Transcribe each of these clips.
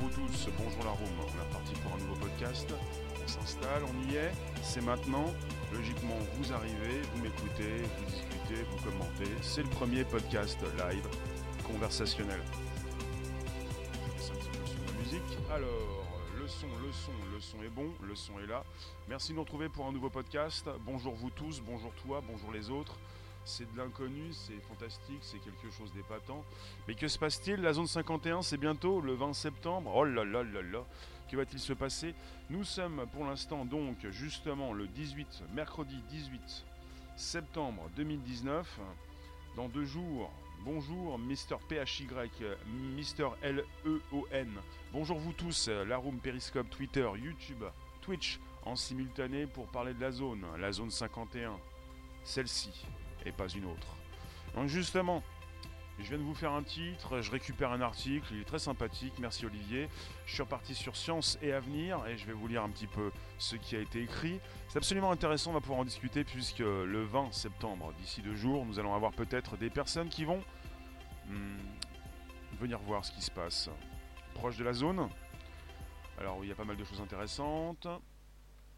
vous tous, bonjour la room. On est reparti pour un nouveau podcast. On s'installe, on y est, c'est maintenant. Logiquement, vous arrivez, vous m'écoutez, vous discutez, vous commentez. C'est le premier podcast live conversationnel. Je un petit peu sur la musique. Alors, le son, le son, le son est bon, le son est là. Merci de nous retrouver pour un nouveau podcast. Bonjour vous tous, bonjour toi, bonjour les autres c'est de l'inconnu, c'est fantastique, c'est quelque chose d'épatant. Mais que se passe-t-il? La zone 51, c'est bientôt le 20 septembre. Oh là là là là Que va-t-il se passer? Nous sommes pour l'instant donc justement le 18, mercredi 18 septembre 2019. Dans deux jours, bonjour Mr. PHY, Mr. L-E-O-N. Bonjour vous tous, la room, Periscope, Twitter, YouTube, Twitch en simultané pour parler de la zone, la zone 51. Celle-ci, et pas une autre. Donc justement, je viens de vous faire un titre, je récupère un article, il est très sympathique, merci Olivier. Je suis reparti sur Science et Avenir et je vais vous lire un petit peu ce qui a été écrit. C'est absolument intéressant, on va pouvoir en discuter puisque le 20 septembre, d'ici deux jours, nous allons avoir peut-être des personnes qui vont hmm, venir voir ce qui se passe proche de la zone. Alors il y a pas mal de choses intéressantes.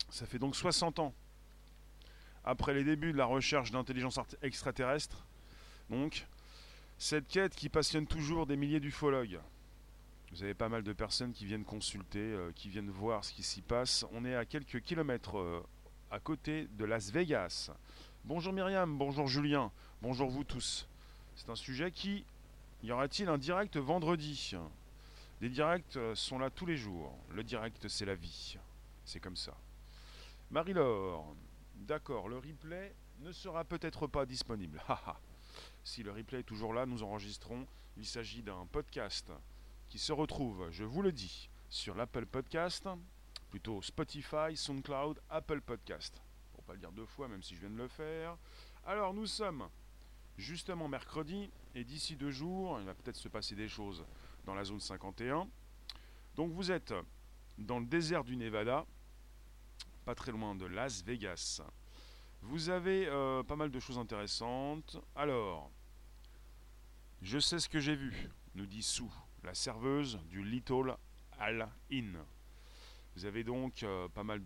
Ça fait donc 60 ans après les débuts de la recherche d'intelligence extraterrestre. Donc, cette quête qui passionne toujours des milliers d'ufologues. Vous avez pas mal de personnes qui viennent consulter, euh, qui viennent voir ce qui s'y passe. On est à quelques kilomètres euh, à côté de Las Vegas. Bonjour Myriam, bonjour Julien, bonjour vous tous. C'est un sujet qui... Y aura-t-il un direct vendredi? Les directs euh, sont là tous les jours. Le direct, c'est la vie. C'est comme ça. Marie-Laure, D'accord, le replay ne sera peut-être pas disponible. si le replay est toujours là, nous enregistrons. Il s'agit d'un podcast qui se retrouve, je vous le dis, sur l'Apple Podcast, plutôt Spotify, SoundCloud, Apple Podcast. Pour pas le dire deux fois, même si je viens de le faire. Alors nous sommes justement mercredi, et d'ici deux jours, il va peut-être se passer des choses dans la zone 51. Donc vous êtes dans le désert du Nevada, pas très loin de Las Vegas. Vous avez euh, pas mal de choses intéressantes. Alors, je sais ce que j'ai vu, nous dit Sue, la serveuse du Little Al Inn. Vous avez donc euh, pas mal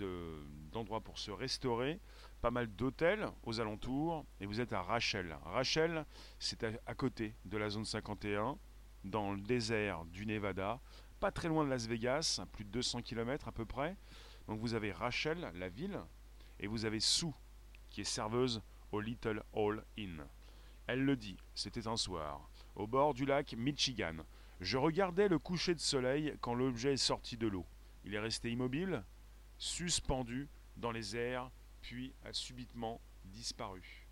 d'endroits pour se restaurer, pas mal d'hôtels aux alentours, et vous êtes à Rachel. Rachel, c'est à, côté de la zone 51, dans le désert du Nevada, pas très loin de Las Vegas, plus de 200 km à peu près. Donc vous avez Rachel, la ville, et vous avez Sue, qui est serveuse au Little Hall Inn. Elle le dit, c'était un soir, au bord du lac Michigan. Je regardais le coucher de soleil quand l'objet est sorti de l'eau. Il est resté immobile, suspendu dans les airs, puis a subitement disparu.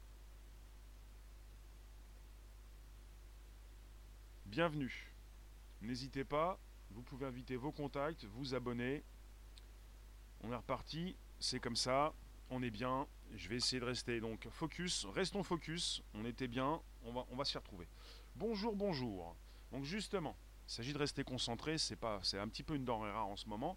Bienvenue. N'hésitez pas, vous pouvez inviter vos contacts, vous abonner on est reparti, c'est comme ça, on est bien. Je vais essayer de rester donc focus, restons focus, on était bien, on va, on va s'y retrouver. Bonjour, bonjour. Donc justement, il s'agit de rester concentré, c'est pas, c'est un petit peu une denrée rare en ce moment.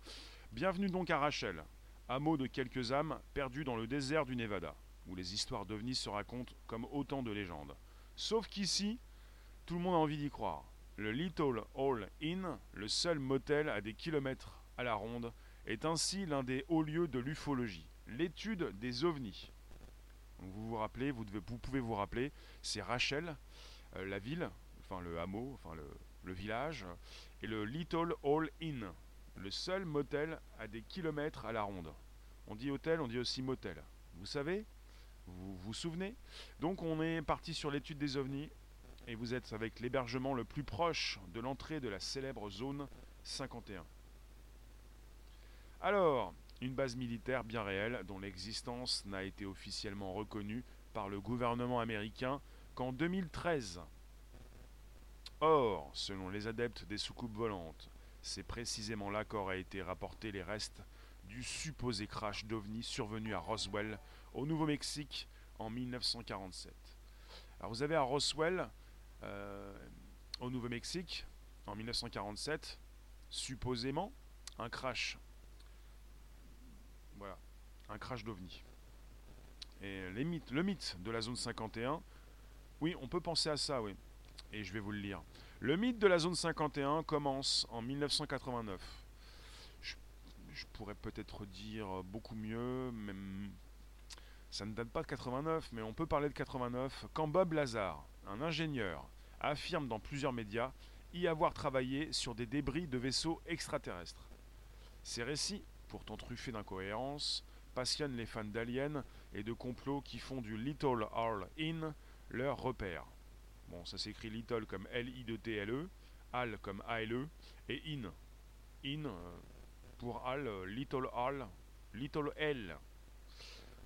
Bienvenue donc à Rachel, hameau de quelques âmes perdues dans le désert du Nevada, où les histoires d'ovnis se racontent comme autant de légendes. Sauf qu'ici, tout le monde a envie d'y croire. Le Little Hall Inn, le seul motel à des kilomètres à la ronde, est ainsi l'un des hauts lieux de l'ufologie, l'étude des ovnis. vous vous rappelez, vous, pouvez vous rappeler, c'est Rachel, euh, la ville, enfin le hameau, enfin le, le, village, et le Little Hall Inn, le seul motel à des kilomètres à la ronde. On dit hôtel, on dit aussi motel. Vous savez? Vous vous souvenez? Donc on est parti sur l'étude des ovnis, et vous êtes avec l'hébergement le plus proche de l'entrée de la célèbre zone 51. Alors, une base militaire bien réelle dont l'existence n'a été officiellement reconnue par le gouvernement américain qu'en 2013. Or, selon les adeptes des soucoupes volantes, c'est précisément là qu'auraient été rapportés les restes du supposé crash d'OVNI survenu à Roswell, au Nouveau-Mexique, en 1947. Alors vous avez à Roswell, euh, au Nouveau-Mexique, en 1947, supposément, un crash un crash d'OVNI. Et les mythes, le mythe de la zone 51, oui, on peut penser à ça, oui. et je vais vous le lire. Le mythe de la zone 51 commence en 1989. Je, je pourrais peut-être dire beaucoup mieux, même ça ne date pas de 89, mais on peut parler de 89, quand Bob Lazar, un ingénieur, affirme dans plusieurs médias y avoir travaillé sur des débris de vaisseaux extraterrestres. Ces récits, pourtant truffés d'incohérences, passionnent les fans d'aliens et de complots qui font du Little All In leur repère. Bon, ça s'écrit Little comme L-I-T-L-E, Al comme A-L-E, et In. In euh, pour Al, euh, Little Al, Little L.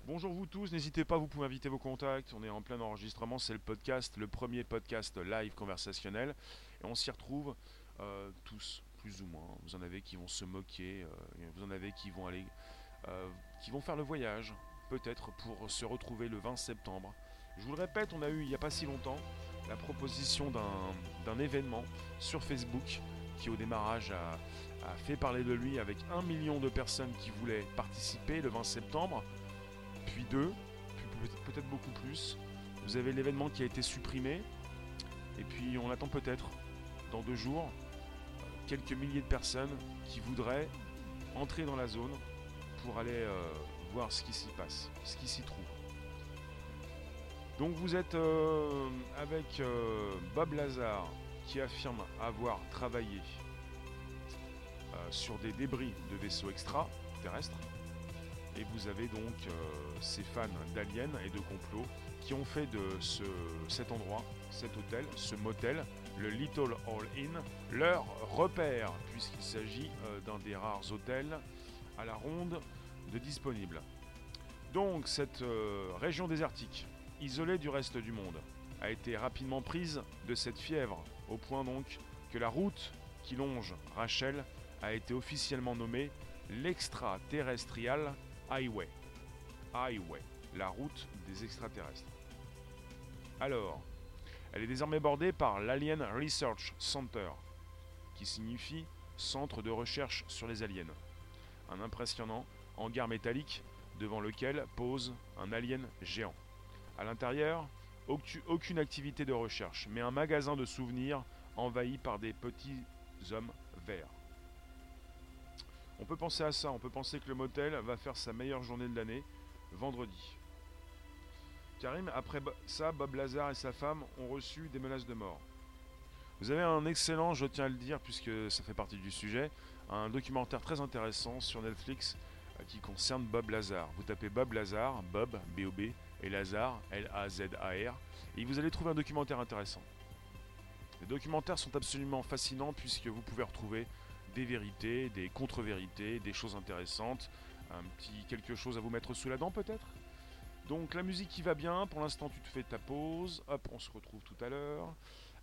Bonjour vous tous, n'hésitez pas, vous pouvez inviter vos contacts, on est en plein enregistrement, c'est le podcast, le premier podcast live conversationnel, et on s'y retrouve euh, tous, plus ou moins. Vous en avez qui vont se moquer, vous en avez qui vont aller, qui vont faire le voyage, peut-être pour se retrouver le 20 septembre. Je vous le répète, on a eu il n'y a pas si longtemps la proposition d'un événement sur Facebook qui au démarrage a, fait parler de lui avec un million de personnes qui voulaient participer le 20 septembre, puis deux, puis peut-être beaucoup plus. Vous avez l'événement qui a été supprimé, et puis on attend peut-être dans deux jours quelques milliers de personnes qui voudraient entrer dans la zone pour aller euh, voir ce qui s'y passe, ce qui s'y trouve. Donc vous êtes euh, avec euh, Bob Lazar qui affirme avoir travaillé sur des débris de vaisseaux extraterrestres. Et vous avez donc ces fans d'aliens et de complots qui ont fait de ce, cet endroit, cet hôtel, ce motel, le Little All In, leur repère, puisqu'il s'agit d'un des rares hôtels à la ronde de disponibles. Donc cette région désertique, isolée du reste du monde, a été rapidement prise de cette fièvre, au point donc que la route qui longe Rachel a été officiellement nommée l'extraterrestrial highway. Highway, la route des extraterrestres. Alors, elle est désormais bordée par l'Alien Research Center, qui signifie Centre de recherche sur les aliens. Un impressionnant hangar métallique devant lequel pose un alien géant. À l'intérieur, aucune activité de recherche, mais un magasin de souvenirs envahi par des petits hommes verts. On peut penser à ça, on peut penser que le motel va faire sa meilleure journée de l'année, vendredi. Karim, après ça, Bob Lazar et sa femme ont reçu des menaces de mort. Vous avez un excellent, je tiens à le dire puisque ça fait partie du sujet, un documentaire très intéressant sur Netflix qui concerne Bob Lazar. Vous tapez Bob Lazar, Bob, B-O-B, et Lazare, L-A-Z-A-R, et vous allez trouver un documentaire intéressant. Les documentaires sont absolument fascinants puisque vous pouvez retrouver des vérités, des contre-vérités, des choses intéressantes, un petit quelque chose à vous mettre sous la dent peut-être? Donc la musique qui va bien, pour l'instant tu te fais ta pause, hop on se retrouve tout à l'heure.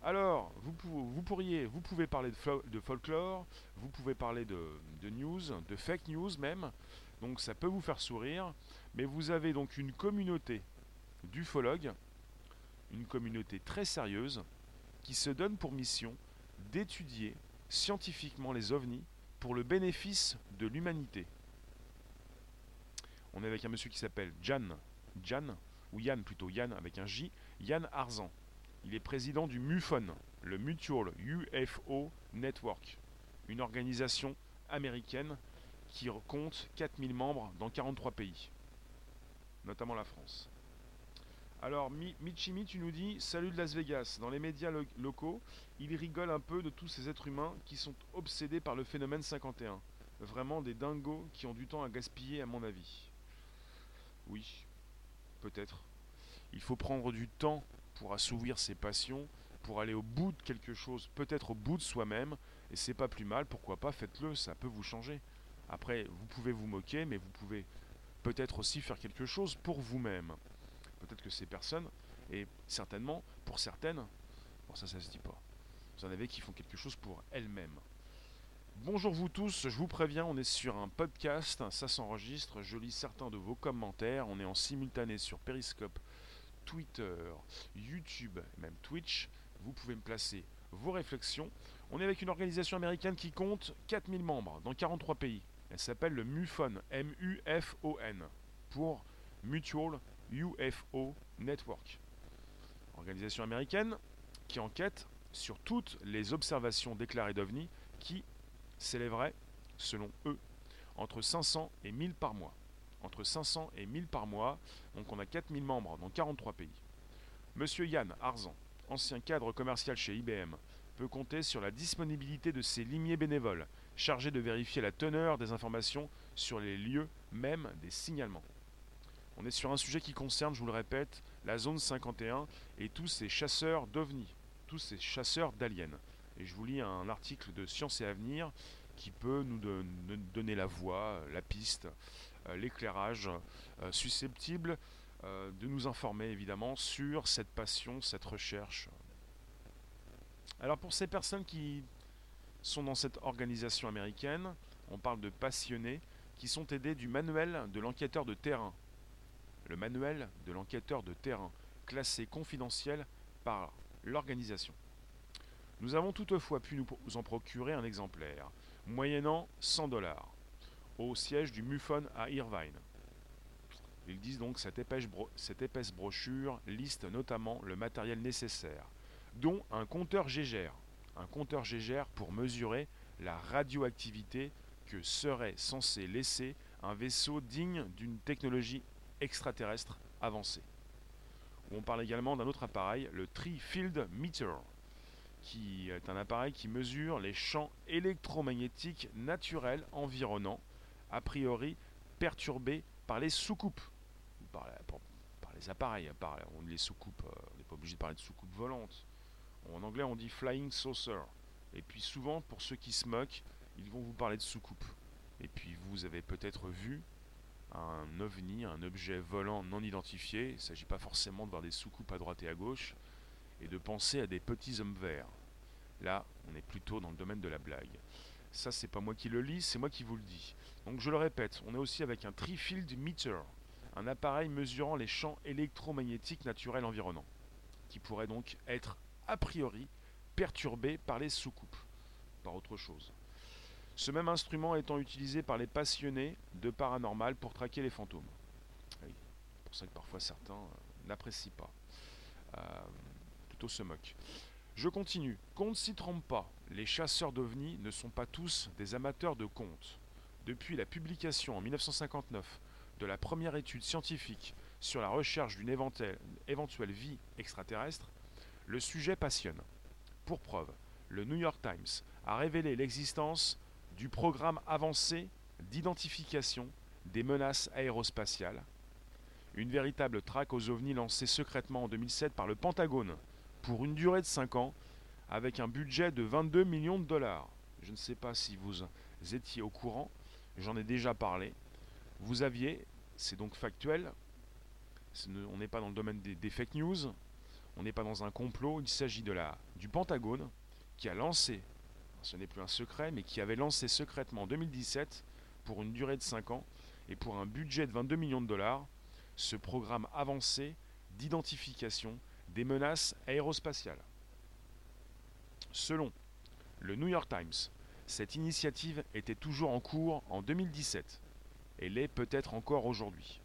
Alors, vous, vous, pourriez, vous pouvez parler de, folklore, vous pouvez parler de, news, de fake news même, donc ça peut vous faire sourire, mais vous avez donc une communauté d'ufologues, une communauté très sérieuse, qui se donne pour mission d'étudier scientifiquement les ovnis pour le bénéfice de l'humanité. On est avec un monsieur qui s'appelle Jan, Jan, ou Yann plutôt, Yann avec un J, Yann Arzan. Il est président du MUFON, le Mutual UFO Network, une organisation américaine qui compte 4000 membres dans 43 pays, notamment la France. Alors, Michimi, tu nous dis Salut de Las Vegas. Dans les médias locaux, il rigole un peu de tous ces êtres humains qui sont obsédés par le phénomène 51. Vraiment des dingos qui ont du temps à gaspiller, à mon avis. Oui, peut-être. Il faut prendre du temps pour assouvir ses passions, pour aller au bout de quelque chose, peut-être au bout de soi-même, et c'est pas plus mal, pourquoi pas, faites-le, ça peut vous changer. Après, vous pouvez vous moquer, mais vous pouvez peut-être aussi faire quelque chose pour vous-même. Peut-être que ces personnes, et certainement pour certaines, bon ça ça se dit pas, vous en avez qui font quelque chose pour elles-mêmes. Bonjour vous tous, je vous préviens, on est sur un podcast, ça s'enregistre, je lis certains de vos commentaires, on est en simultané sur Periscope, Twitter, YouTube, même Twitch, vous pouvez me placer vos réflexions. On est avec une organisation américaine qui compte 4000 membres dans 43 pays. Elle s'appelle le MUFON, M-U-F-O-N, pour Mutual UFO Network. Organisation américaine qui enquête sur toutes les observations déclarées d'OVNI qui s'élèveraient, selon eux, entre 500 et 1000 par mois. Entre 500 et 1000 par mois, donc on a 4000 membres dans 43 pays. Monsieur Yann Arzan, ancien cadre commercial chez IBM, peut compter sur la disponibilité de ses limiers bénévoles, chargés de vérifier la teneur des informations sur les lieux même des signalements. On est sur un sujet qui concerne, je vous le répète, la zone 51 et tous ces chasseurs d'ovnis, tous ces chasseurs d'aliens. Et je vous lis un article de Science et Avenir qui peut nous donner la voie, la piste, euh, l'éclairage euh, susceptible euh, de nous informer évidemment sur cette passion, cette recherche. Alors pour ces personnes qui sont dans cette organisation américaine, on parle de passionnés qui sont aidés du manuel de l'enquêteur de terrain. Le manuel de l'enquêteur de terrain, classé confidentiel par l'organisation. Nous avons toutefois pu nous en procurer un exemplaire, moyennant 100 dollars, au siège du MUFON à Irvine. Ils disent donc cette épaisse, cette épaisse brochure liste notamment le matériel nécessaire, dont un compteur Gégère, un compteur Gégère pour mesurer la radioactivité que serait censé laisser un vaisseau digne d'une technologie extraterrestre avancée. On parle également d'un autre appareil, le Tri-Field Meter, qui est un appareil qui mesure les champs électromagnétiques naturels environnants, a priori perturbés par les soucoupes, par, les appareils, par les euh, on n'est pas obligé de parler de soucoupes volantes. En anglais, on dit flying saucer. Et puis souvent, pour ceux qui se moquent, ils vont vous parler de soucoupe. Et puis vous avez peut-être vu un ovni, un objet volant non identifié. Il ne s'agit pas forcément de voir des soucoupes à droite et à gauche et de penser à des petits hommes verts. Là, on est plutôt dans le domaine de la blague. Ça, c'est pas moi qui le lis, c'est moi qui vous le dis. Donc je le répète, on est aussi avec un tri-field meter, un appareil mesurant les champs électromagnétiques naturels environnants, qui pourrait donc être a priori perturbé par les soucoupes, par autre chose. Ce même instrument étant utilisé par les passionnés de paranormal pour traquer les fantômes. C'est pour ça que parfois certains euh, n'apprécient pas. Euh, plutôt se moquent. Je continue. Qu'on ne s'y trompe pas, les chasseurs d'ovnis ne sont pas tous des amateurs de contes. Depuis la publication en 1959 de la première étude scientifique sur la recherche d'une éventuelle vie extraterrestre, le sujet passionne. Pour preuve, le New York Times a révélé l'existence du programme avancé d'identification des menaces aérospatiales, une véritable traque aux ovnis lancée secrètement en 2007 par le Pentagone pour une durée de 5 ans avec un budget de 22 millions de dollars. Je ne sais pas si vous étiez au courant, j'en ai déjà parlé. Vous aviez, c'est donc factuel, on n'est pas dans le domaine des, des fake news, on n'est pas dans un complot, il s'agit de la, du Pentagone qui a lancé ce n'est plus un secret, mais qui avait lancé secrètement en 2017, pour une durée de 5 ans et pour un budget de 22 millions de dollars, ce programme avancé d'identification des menaces aérospatiales. Selon le New York Times, cette initiative était toujours en cours en 2017 et l'est peut-être encore aujourd'hui.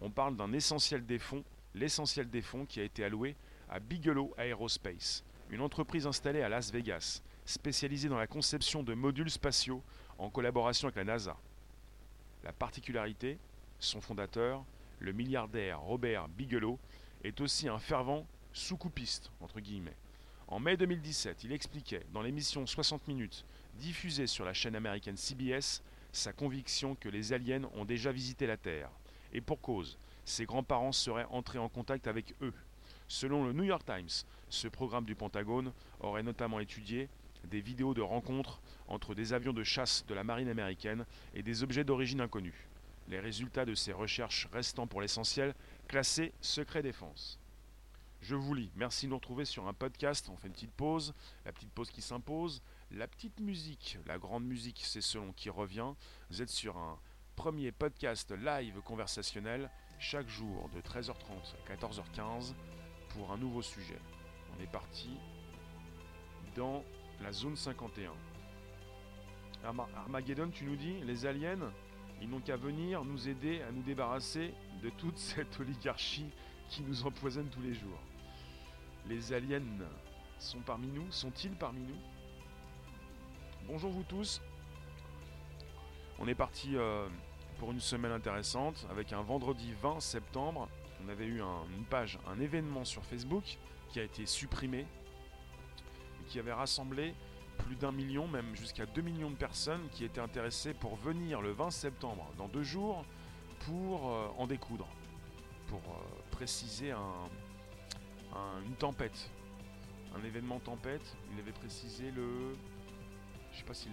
On parle d'un essentiel des fonds, l'essentiel des fonds qui a été alloué à Bigelow Aerospace, une entreprise installée à Las Vegas spécialisé dans la conception de modules spatiaux en collaboration avec la NASA. La particularité, son fondateur, le milliardaire Robert Bigelow, est aussi un fervent sous-coupiste, entre guillemets. En mai 2017, il expliquait dans l'émission 60 minutes diffusée sur la chaîne américaine CBS sa conviction que les aliens ont déjà visité la Terre. Et pour cause, ses grands-parents seraient entrés en contact avec eux. Selon le New York Times, ce programme du Pentagone aurait notamment étudié des vidéos de rencontres entre des avions de chasse de la marine américaine et des objets d'origine inconnue. Les résultats de ces recherches restant pour l'essentiel classés secret défense. Je vous lis. Merci de nous retrouver sur un podcast. On fait une petite pause. La petite pause qui s'impose. La petite musique, la grande musique, c'est selon qui revient. Vous êtes sur un premier podcast live conversationnel chaque jour de 13h30 à 14h15 pour un nouveau sujet. On est parti dans la zone 51. Armageddon, tu nous dis, les aliens, ils n'ont qu'à venir nous aider à nous débarrasser de toute cette oligarchie qui nous empoisonne tous les jours. Les aliens sont parmi nous Sont-ils parmi nous? Bonjour vous tous. On est parti euh, pour une semaine intéressante avec un vendredi 20 septembre. On avait eu une page, un événement sur Facebook qui a été supprimé et qui avait rassemblé plus d'un million, même jusqu'à 2 millions de personnes qui étaient intéressées pour venir le 20 septembre, dans deux jours, pour euh, en découdre, pour euh, préciser une tempête, un événement tempête. Il avait précisé le, je sais pas s'il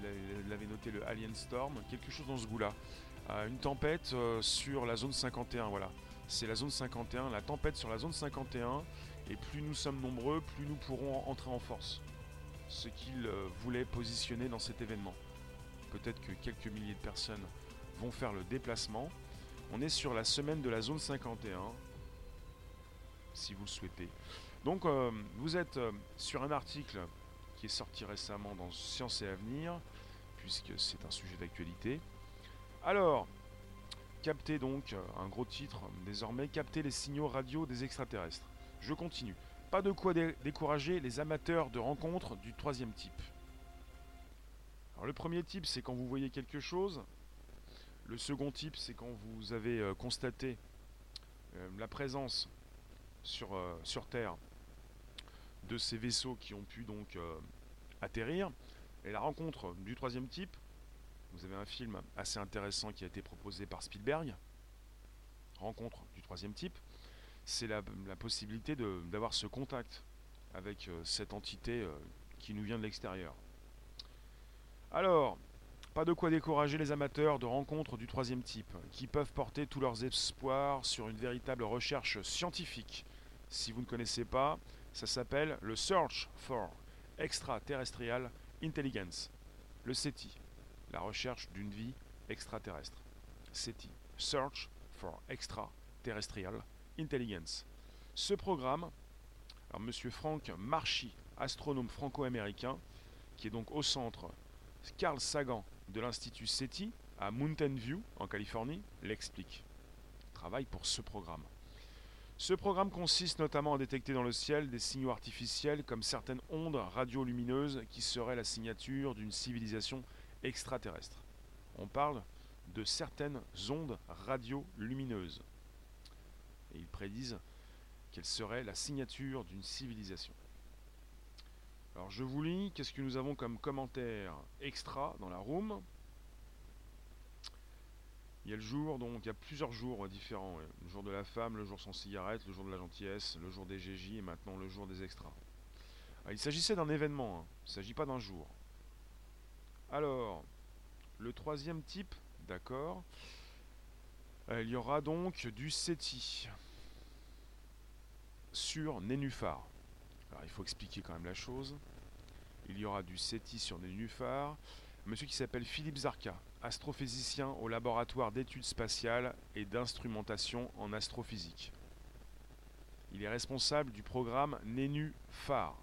l'avait noté le Alien Storm, quelque chose dans ce goût-là. Euh, une tempête sur la zone 51, voilà. C'est la zone 51, la tempête sur la zone 51. Et plus nous sommes nombreux, plus nous pourrons entrer en force ce qu'il euh, voulait positionner dans cet événement. Peut-être que quelques milliers de personnes vont faire le déplacement. On est sur la semaine de la zone 51, si vous le souhaitez. Donc euh, vous êtes euh, sur un article qui est sorti récemment dans Science et Avenir, puisque c'est un sujet d'actualité. Alors, captez donc, un gros titre désormais, capter les signaux radio des extraterrestres. Je continue. Pas de quoi décourager les amateurs de rencontres du troisième type. Alors le premier type, c'est quand vous voyez quelque chose. Le second type, c'est quand vous avez euh, constaté euh, la présence sur, euh, sur Terre de ces vaisseaux qui ont pu donc atterrir. Et la rencontre du troisième type, vous avez un film assez intéressant qui a été proposé par Spielberg, Rencontre du troisième type c'est la, possibilité d'avoir ce contact avec euh, cette entité euh, qui nous vient de l'extérieur. Alors, pas de quoi décourager les amateurs de rencontres du troisième type, qui peuvent porter tous leurs espoirs sur une véritable recherche scientifique. Si vous ne connaissez pas, ça s'appelle le Search for Extraterrestrial Intelligence, le SETI, la recherche d'une vie extraterrestre. SETI, Search for Extraterrestrial Intelligence. Ce programme, alors Monsieur Frank Marchi, astronome franco-américain, qui est donc au centre Carl Sagan de l'Institut SETI à Mountain View, en Californie, l'explique. Travaille pour ce programme. Ce programme consiste notamment à détecter dans le ciel des signaux artificiels comme certaines ondes radiolumineuses qui seraient la signature d'une civilisation extraterrestre. On parle de certaines ondes radiolumineuses et ils prédisent quelle serait la signature d'une civilisation. Alors je vous lis, qu'est-ce que nous avons comme commentaire extra dans la room Il y a le jour, donc il y a plusieurs jours différents. Le jour de la femme, le jour sans cigarette, le jour de la gentillesse, le jour des GJ et maintenant le jour des extras. il s'agissait d'un événement, hein. il ne s'agit pas d'un jour. Alors, le troisième type, d'accord, euh, il y aura donc du SETI sur Nénuphar. Alors il faut expliquer quand même la chose. Il y aura du SETI sur Nénuphar. monsieur qui s'appelle Philippe Zarka, astrophysicien au laboratoire d'études spatiales et d'instrumentation en astrophysique. Il est responsable du programme Nénuphar.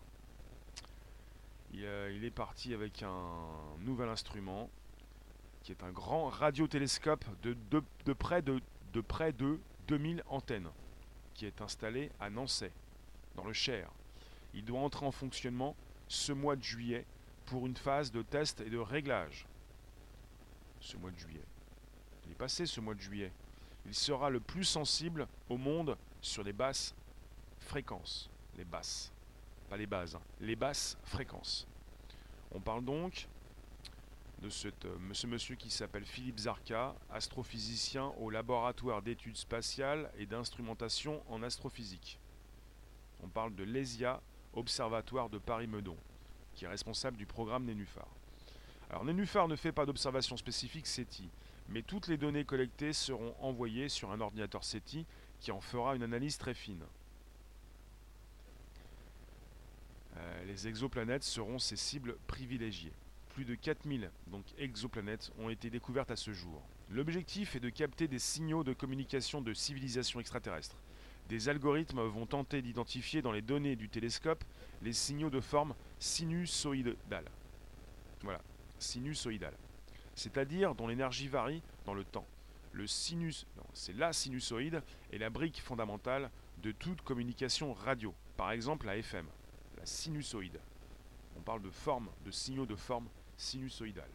Il, euh, il est parti avec un nouvel instrument qui est un grand radiotélescope de, de, près, de, de près de 2000 antennes, qui est installé à Nancy, dans le Cher. Il doit entrer en fonctionnement ce mois de juillet pour une phase de test et de réglage. Ce mois de juillet. Il est passé ce mois de juillet. Il sera le plus sensible au monde sur les basses fréquences. Les basses. Pas les bases, hein. les basses fréquences. On parle donc de euh, ce monsieur qui s'appelle Philippe Zarka, astrophysicien au laboratoire d'études spatiales et d'instrumentation en astrophysique. On parle de l'ESIA, Observatoire de Paris-Meudon, qui est responsable du programme Nénuphar. Alors Nénuphar ne fait pas d'observation spécifique SETI, mais toutes les données collectées seront envoyées sur un ordinateur SETI qui en fera une analyse très fine. Euh, les exoplanètes seront ses cibles privilégiées plus de 4000 donc exoplanètes ont été découvertes à ce jour. L'objectif est de capter des signaux de communication de civilisations extraterrestres. Des algorithmes vont tenter d'identifier dans les données du télescope les signaux de forme sinusoïdale. Voilà, sinusoïdale. C'est-à-dire dont l'énergie varie dans le temps. Le sinus, c'est la sinusoïde est la brique fondamentale de toute communication radio. Par exemple la FM, la sinusoïde. On parle de forme, de signaux de forme sinusoïdale.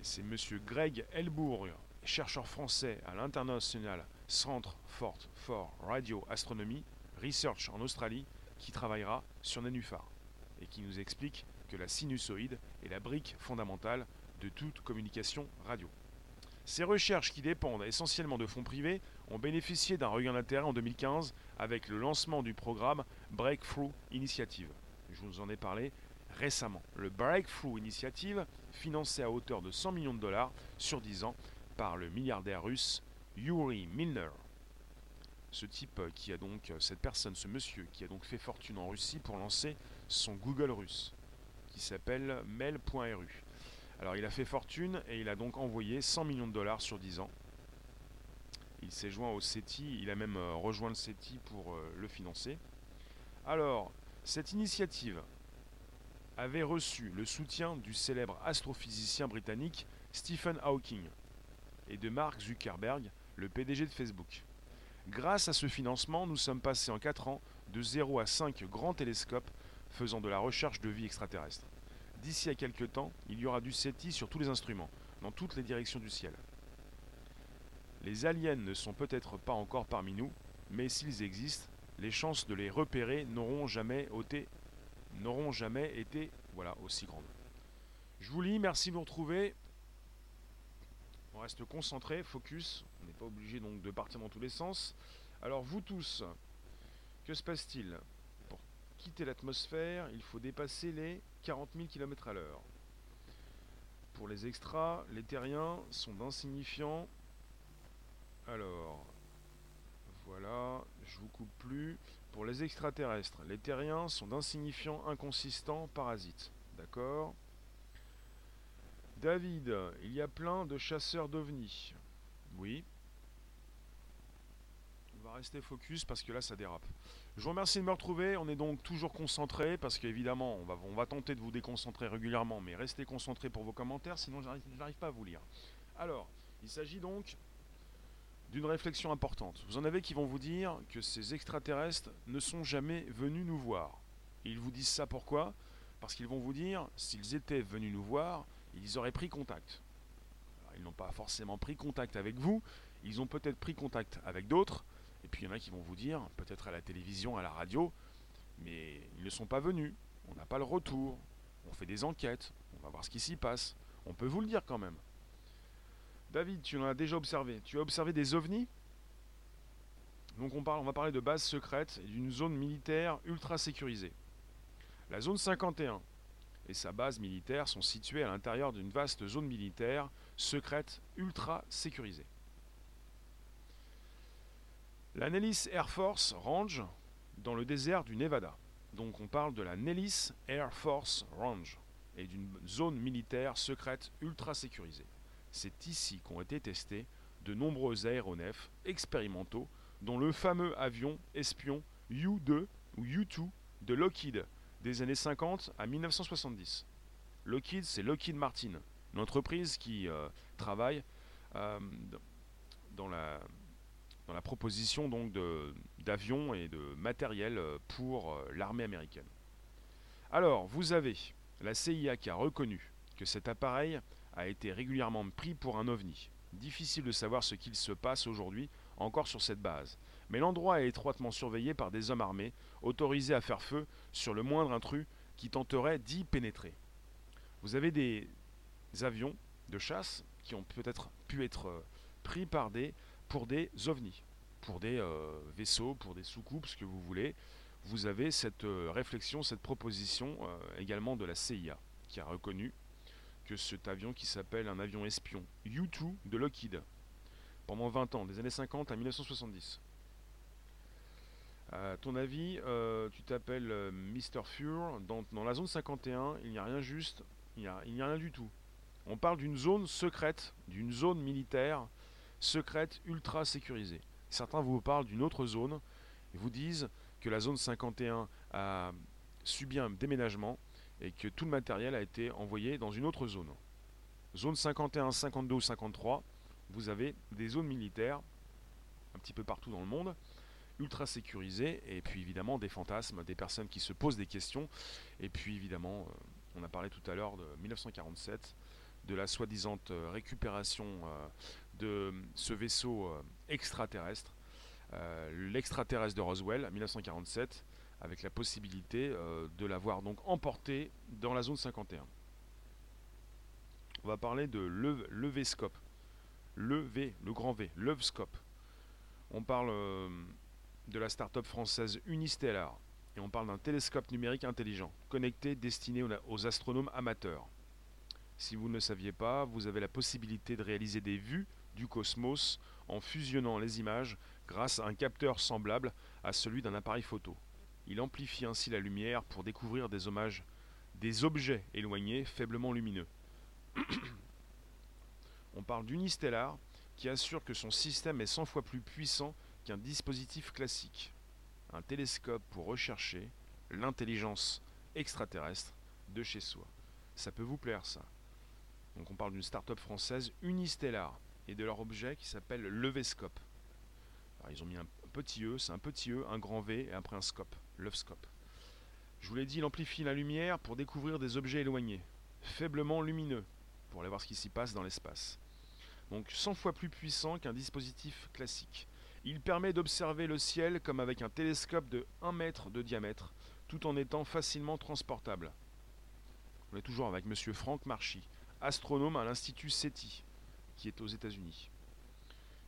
C'est monsieur Greg Elbourg, chercheur français à l'International Centre for, for Radio Astronomy Research en Australie, qui travaillera sur Nénuphar et qui nous explique que la sinusoïde est la brique fondamentale de toute communication radio. Ces recherches qui dépendent essentiellement de fonds privés ont bénéficié d'un regain d'intérêt en 2015 avec le lancement du programme Breakthrough Initiative. Je vous en ai parlé récemment. Le Breakthrough Initiative, financé à hauteur de 100 millions de dollars sur 10 ans par le milliardaire russe Yuri Milner. Ce type qui a donc, cette personne, ce monsieur qui a donc fait fortune en Russie pour lancer son Google russe, qui s'appelle mail.ru. Alors il a fait fortune et il a donc envoyé 100 millions de dollars sur 10 ans. Il s'est joint au CETI, il a même euh, rejoint le CETI pour euh, le financer. Alors, cette initiative avait reçu le soutien du célèbre astrophysicien britannique Stephen Hawking et de Mark Zuckerberg, le PDG de Facebook. Grâce à ce financement, nous sommes passés en 4 ans de 0 à 5 grands télescopes faisant de la recherche de vie extraterrestre. D'ici à quelques temps, il y aura du SETI sur tous les instruments, dans toutes les directions du ciel. Les aliens ne sont peut-être pas encore parmi nous, mais s'ils existent, les chances de les repérer n'auront jamais été, aussi grandes. Je vous lis, merci de nous retrouver. On reste concentré, focus. On n'est pas obligé donc de partir dans tous les sens. Alors vous tous, que se passe-t-il? Pour quitter l'atmosphère, il faut dépasser les 40 000 km à l'heure. Pour les extras, les terriens sont d'insignifiants. Alors, voilà, je vous coupe plus. Pour les extraterrestres, les terriens sont d'insignifiants, inconsistants, parasites. D'accord? David, il y a plein de chasseurs d'ovnis. Oui. On va rester focus parce que là ça dérape. Je vous remercie de me retrouver. On est donc toujours concentré parce qu'évidemment on va, on va tenter de vous déconcentrer régulièrement, mais restez concentrés pour vos commentaires, sinon je n'arrive pas à vous lire. Alors, il s'agit donc d'une réflexion importante. Vous en avez qui vont vous dire que ces extraterrestres ne sont jamais venus nous voir. Et ils vous disent ça pourquoi? Parce qu'ils vont vous dire, s'ils étaient venus nous voir, ils auraient pris contact. ils n'ont pas forcément pris contact avec vous, ils ont peut-être pris contact avec d'autres, et puis il y en a qui vont vous dire, peut-être à la télévision, à la radio, mais ils ne sont pas venus, on n'a pas le retour, on fait des enquêtes, on va voir ce qui s'y passe, on peut vous le dire quand même. David, tu en as déjà observé, tu as observé des ovnis donc on, parle, on va parler de bases secrètes et d'une zone militaire ultra sécurisée. La zone 51, et sa base militaire sont situées à l'intérieur d'une vaste zone militaire secrète ultra sécurisée. La Nellis Air Force Range dans le désert du Nevada. Donc on parle de la Nellis Air Force Range et d'une zone militaire secrète ultra sécurisée. C'est ici qu'ont été testés de nombreux aéronefs expérimentaux dont le fameux avion espion U-2 ou U-2 de Lockheed des années 50 à 1970. Lockheed, c'est Lockheed Martin, une entreprise qui euh, travaille euh, dans, la, proposition d'avions et de matériel euh, pour l'armée américaine. Alors, vous avez la CIA qui a reconnu que cet appareil a été régulièrement pris pour un ovni. Difficile de savoir ce qu'il se passe aujourd'hui encore sur cette base mais l'endroit est étroitement surveillé par des hommes armés, autorisés à faire feu sur le moindre intrus qui tenterait d'y pénétrer. Vous avez des avions de chasse qui ont peut-être pu être euh, pris par des, pour des ovnis, pour des euh, vaisseaux, pour des soucoupes, ce que vous voulez. Vous avez cette euh, réflexion, cette proposition également de la CIA, qui a reconnu que cet avion qui s'appelle un avion espion U-2 de Lockheed, pendant 20 ans, des années 50 à 1970. À ton avis, euh, tu t'appelles euh, Mr. Fur. Dans, la zone 51, il n'y a rien juste, il n'y a, a, rien du tout. On parle d'une zone secrète, d'une zone militaire secrète ultra sécurisée. Certains vous parlent d'une autre zone et vous disent que la zone 51 a subi un déménagement et que tout le matériel a été envoyé dans une autre zone. Zone 51, 52 ou 53, vous avez des zones militaires un petit peu partout dans le monde ultra sécurisé, et puis évidemment des fantasmes, des personnes qui se posent des questions, et puis évidemment, euh, on a parlé tout à l'heure de 1947, de la soi-disant euh, récupération euh, de ce vaisseau extraterrestre, l'extraterrestre de Roswell, 1947, avec la possibilité de l'avoir donc emporté dans la zone 51. On va parler de l'EV-scope. Le V, le grand V, l'EVScope. On parle de la start-up française Unistellar. Et on parle d'un télescope numérique intelligent, connecté, destiné aux astronomes amateurs. Si vous ne le saviez pas, vous avez la possibilité de réaliser des vues du cosmos en fusionnant les images grâce à un capteur semblable à celui d'un appareil photo. Il amplifie ainsi la lumière pour découvrir des hommages, des objets éloignés faiblement lumineux. on parle d'Unistellar qui assure que son système est 100 fois plus puissant un dispositif classique, un télescope pour rechercher l'intelligence extraterrestre de chez soi. Ça peut vous plaire ça. Donc on parle d'une start-up française Unistellar et de leur objet qui s'appelle Levescope. Alors ils ont mis un petit E, c'est un petit E, un grand V et après un scope, Levescope. Je vous l'ai dit, il amplifie la lumière pour découvrir des objets éloignés, faiblement lumineux, pour aller voir ce qui s'y passe dans l'espace. Donc 100 fois plus puissant qu'un dispositif classique. Il permet d'observer le ciel comme avec un télescope de 1 mètre de diamètre, tout en étant facilement transportable. On est toujours avec M. Frank Marchi, astronome à l'Institut SETI, qui est aux États-Unis,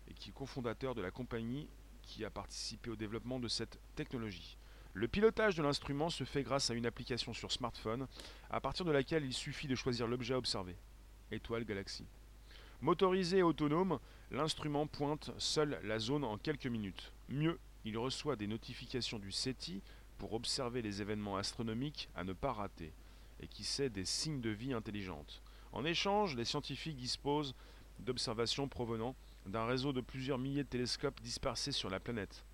et qui est cofondateur de la compagnie qui a participé au développement de cette technologie. Le pilotage de l'instrument se fait grâce à une application sur smartphone, à partir de laquelle il suffit de choisir l'objet à observer. Étoile, galaxie. Motorisé et autonome, l'instrument pointe seul la zone en quelques minutes. Mieux, il reçoit des notifications du SETI pour observer les événements astronomiques à ne pas rater, et qui sait des signes de vie intelligente. En échange, les scientifiques disposent d'observations provenant d'un réseau de plusieurs milliers de télescopes dispersés sur la planète.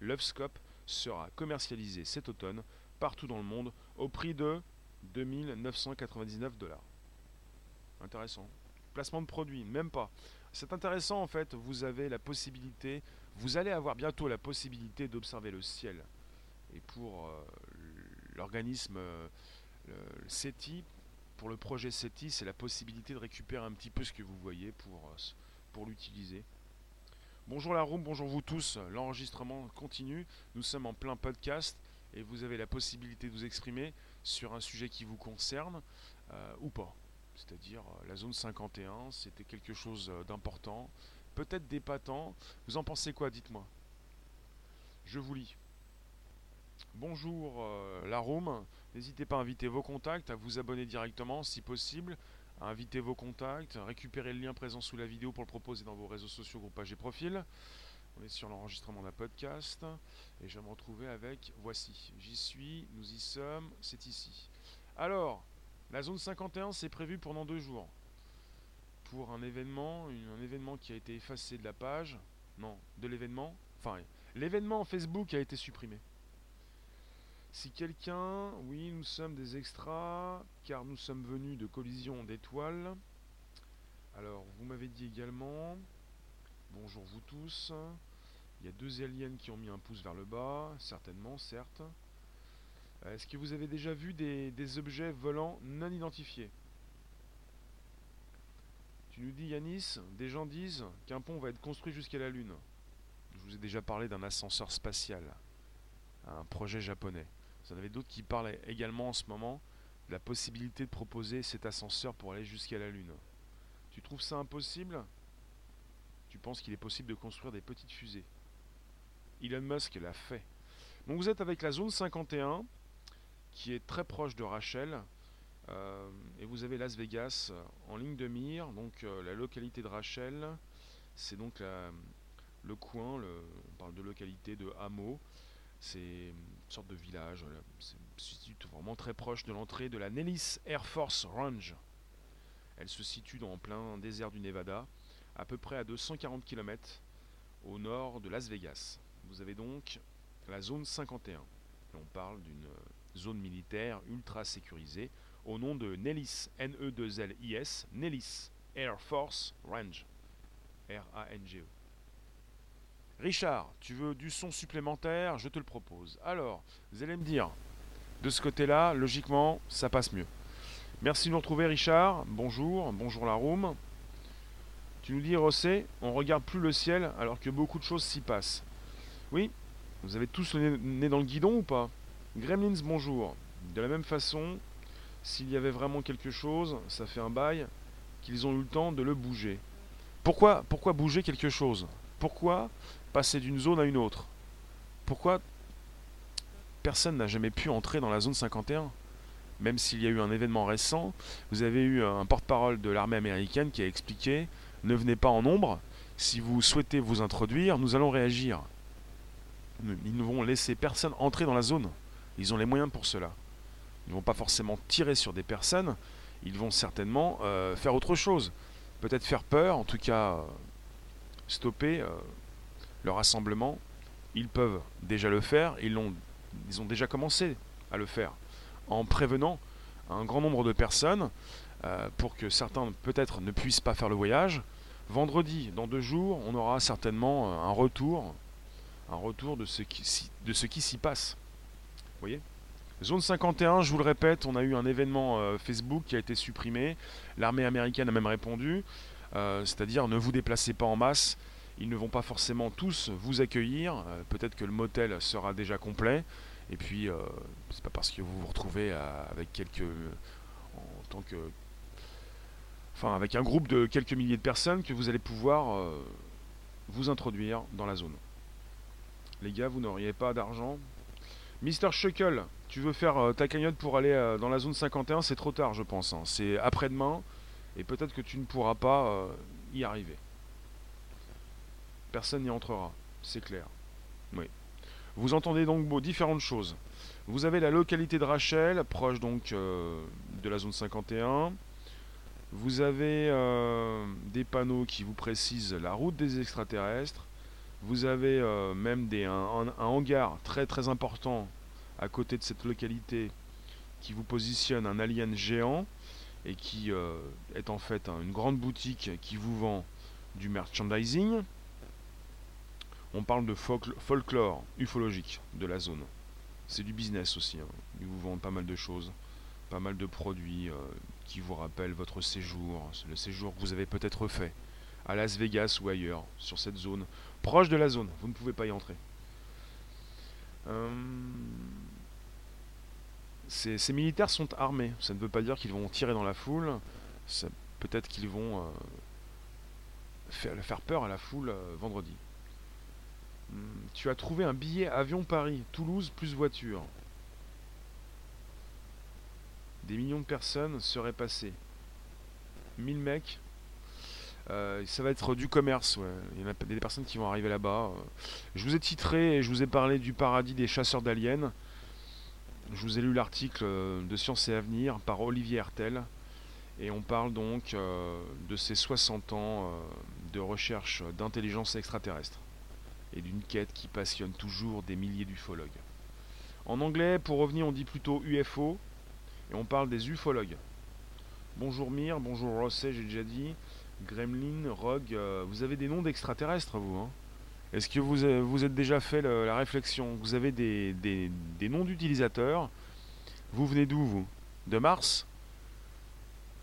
L'UFSCOPE sera commercialisé cet automne partout dans le monde au prix de 2999 dollars. Intéressant. Placement de produit, même pas. C'est intéressant en fait, vous avez la possibilité, vous allez avoir bientôt la possibilité d'observer le ciel. Et pour euh, l'organisme euh, SETI, pour le projet SETI, c'est la possibilité de récupérer un petit peu ce que vous voyez pour, euh, pour l'utiliser. Bonjour la room, bonjour vous tous. L'enregistrement continue. Nous sommes en plein podcast et vous avez la possibilité de vous exprimer sur un sujet qui vous concerne ou pas c'est-à-dire euh, la zone 51, c'était quelque chose euh, d'important, peut-être d'épatant. Vous en pensez quoi, dites-moi? Je vous lis. Bonjour euh, la room, n'hésitez pas à inviter vos contacts, à vous abonner directement si possible, à inviter vos contacts, à récupérer le lien présent sous la vidéo pour le proposer dans vos réseaux sociaux, groupages et profils. On est sur l'enregistrement d'un podcast et je vais me retrouver avec voici. J'y suis, nous y sommes, c'est ici. Alors, la zone 51, c'est prévu pendant deux jours. Pour un événement, un événement qui a été effacé de la page. Non, de l'événement. Enfin, l'événement Facebook a été supprimé. Si quelqu'un, oui, nous sommes des extras, car nous sommes venus de collision d'étoiles. Alors, vous m'avez dit également, bonjour vous tous, il y a deux aliens qui ont mis un pouce vers le bas, certainement, certes. Euh, est-ce que vous avez déjà vu des, objets volants non identifiés? Tu nous dis Yanis, des gens disent qu'un pont va être construit jusqu'à la Lune. Je vous ai déjà parlé d'un ascenseur spatial, un projet japonais. Vous en avez d'autres qui parlent également en ce moment de la possibilité de proposer cet ascenseur pour aller jusqu'à la Lune. Tu trouves ça impossible? Tu penses qu'il est possible de construire des petites fusées? Elon Musk l'a fait. Donc vous êtes avec la zone 51, qui est très proche de Rachel. Euh, et vous avez Las Vegas euh, en ligne de mire. Donc euh, la localité de Rachel, c'est donc le coin, on parle de localité de hameau. C'est une sorte de village. C'est vraiment très proche de l'entrée de la Nellis Air Force Range. Elle se situe dans plein désert du Nevada, à peu près à 240 km au nord de Las Vegas. Vous avez donc la zone 51. on parle d'une zone militaire ultra sécurisée, au nom de Nellis, N-E-2-L-I-S, Nellis Air Force Range, R-A-N-G-E. Richard, tu veux du son supplémentaire Je te le propose. Alors, vous allez me dire, de ce côté-là, logiquement, ça passe mieux. Merci de nous retrouver, Richard. Bonjour, bonjour la room. Tu nous dis, Rossé, on regarde plus le ciel alors que beaucoup de choses s'y passent. Oui, vous avez tous le nez dans le guidon ou pas? Gremlins, bonjour. De la même façon, s'il y avait vraiment quelque chose, ça fait un bail qu'ils ont eu le temps de le bouger. Pourquoi, pourquoi bouger quelque chose? Pourquoi passer d'une zone à une autre Pourquoi personne n'a jamais pu entrer dans la zone 51 Même s'il y a eu un événement récent, vous avez eu un porte-parole de l'armée américaine qui a expliqué ne venez pas en nombre. Si vous souhaitez vous introduire, nous allons réagir. Ils ne vont laisser personne entrer dans la zone. Ils ont les moyens pour cela. Ils ne vont pas forcément tirer sur des personnes. Ils vont certainement euh, faire autre chose. Peut-être faire peur, en tout cas euh, stopper euh, le rassemblement. Ils peuvent déjà le faire. Ils, ont, ils ont déjà commencé à le faire en prévenant un grand nombre de personnes pour que certains peut-être ne puissent pas faire le voyage Vendredi, dans deux jours, on aura certainement euh, un retour, un retour de ce qui, s'y passe. Vous voyez? Zone 51, je vous le répète, on a eu un événement euh, Facebook qui a été supprimé. L'armée américaine a même répondu, euh, c'est-à-dire ne vous déplacez pas en masse. Ils ne vont pas forcément tous vous accueillir. Peut-être que le motel sera déjà complet. Et puis, c'est pas parce que vous vous retrouvez avec quelques en tant que enfin avec un groupe de quelques milliers de personnes que vous allez pouvoir euh, vous introduire dans la zone. Les gars, vous n'auriez pas d'argent. Mister Shuckle, tu veux faire euh, ta cagnotte pour aller euh, dans la zone 51, c'est trop tard je pense. Hein. C'est après-demain et peut-être que tu ne pourras pas y arriver. Personne n'y entrera, c'est clair. Oui. Vous entendez donc différentes choses. Vous avez la localité de Rachel, proche donc de la zone 51. Vous avez euh, des panneaux qui vous précisent la route des extraterrestres. Vous avez euh, même des, un, hangar très très important à côté de cette localité qui vous positionne un alien géant et qui euh, est en fait une grande boutique qui vous vend du merchandising. On parle de folklore ufologique de la zone. C'est du business aussi. Hein. Ils vous vendent pas mal de choses, pas mal de produits qui vous rappelle votre séjour, le séjour que vous avez peut-être fait à Las Vegas ou ailleurs, sur cette zone, proche de la zone, vous ne pouvez pas y entrer. Euh, ces, militaires sont armés, ça ne veut pas dire qu'ils vont tirer dans la foule, peut-être qu'ils vont euh, faire, peur à la foule euh, vendredi. Hmm, tu as trouvé un billet avion Paris, Toulouse plus voiture des millions de personnes seraient passées. 1000 mecs. Euh, ça va être du commerce, Il y a des personnes qui vont arriver là-bas. Je vous ai titré et je vous ai parlé du paradis des chasseurs d'aliens. Je vous ai lu l'article euh, de Science et Avenir par Olivier Hertel. Et on parle donc euh, de ces 60 ans de recherche d'intelligence extraterrestre. Et d'une quête qui passionne toujours des milliers d'ufologues. En anglais, pour revenir, on dit plutôt UFO, et on parle des ufologues. Bonjour Mir, bonjour Rosset, j'ai déjà dit. Gremlin, Rogue, euh, vous avez des noms d'extraterrestres, vous hein? Est-ce que vous, vous êtes déjà fait la réflexion? Vous avez des, des, noms d'utilisateurs? Vous venez d'où, vous? De Mars?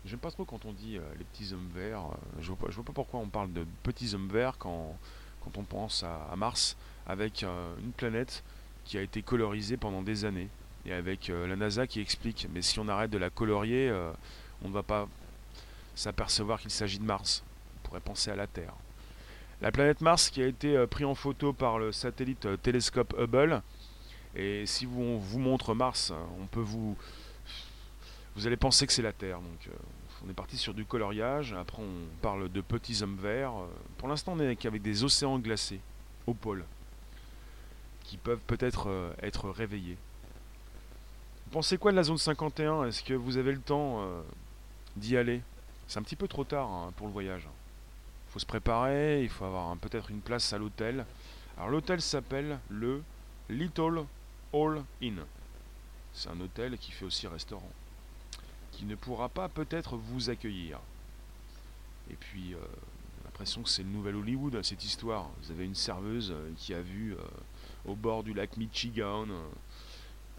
J'aime pas trop quand on dit euh, les petits hommes verts. Euh, je, pas, vois pas pourquoi on parle de petits hommes verts quand, quand on pense à, Mars, avec une planète qui a été colorisée pendant des années et avec euh, la NASA qui explique, mais si on arrête de la colorier, euh, on ne va pas s'apercevoir qu'il s'agit de Mars. On pourrait penser à la Terre. La planète Mars qui a été euh, prise en photo par le satellite télescope Hubble. Et si on vous montre Mars, on peut vous... Vous allez penser que c'est la Terre. Donc on est parti sur du coloriage. Après on parle de petits hommes verts. Pour l'instant on est avec des océans glacés au pôle qui peuvent peut-être être réveillés pensez quoi de la zone 51 Est-ce que vous avez le temps euh, d'y aller? C'est un petit peu trop tard hein, pour le voyage. Il faut se préparer, il faut avoir peut-être une place à l'hôtel. Alors l'hôtel s'appelle le Little All Inn. C'est un hôtel qui fait aussi restaurant. Qui ne pourra pas peut-être vous accueillir. Et puis, euh, l'impression que c'est le nouvel Hollywood, cette histoire. Vous avez une serveuse euh, qui a vu euh, au bord du lac Michigan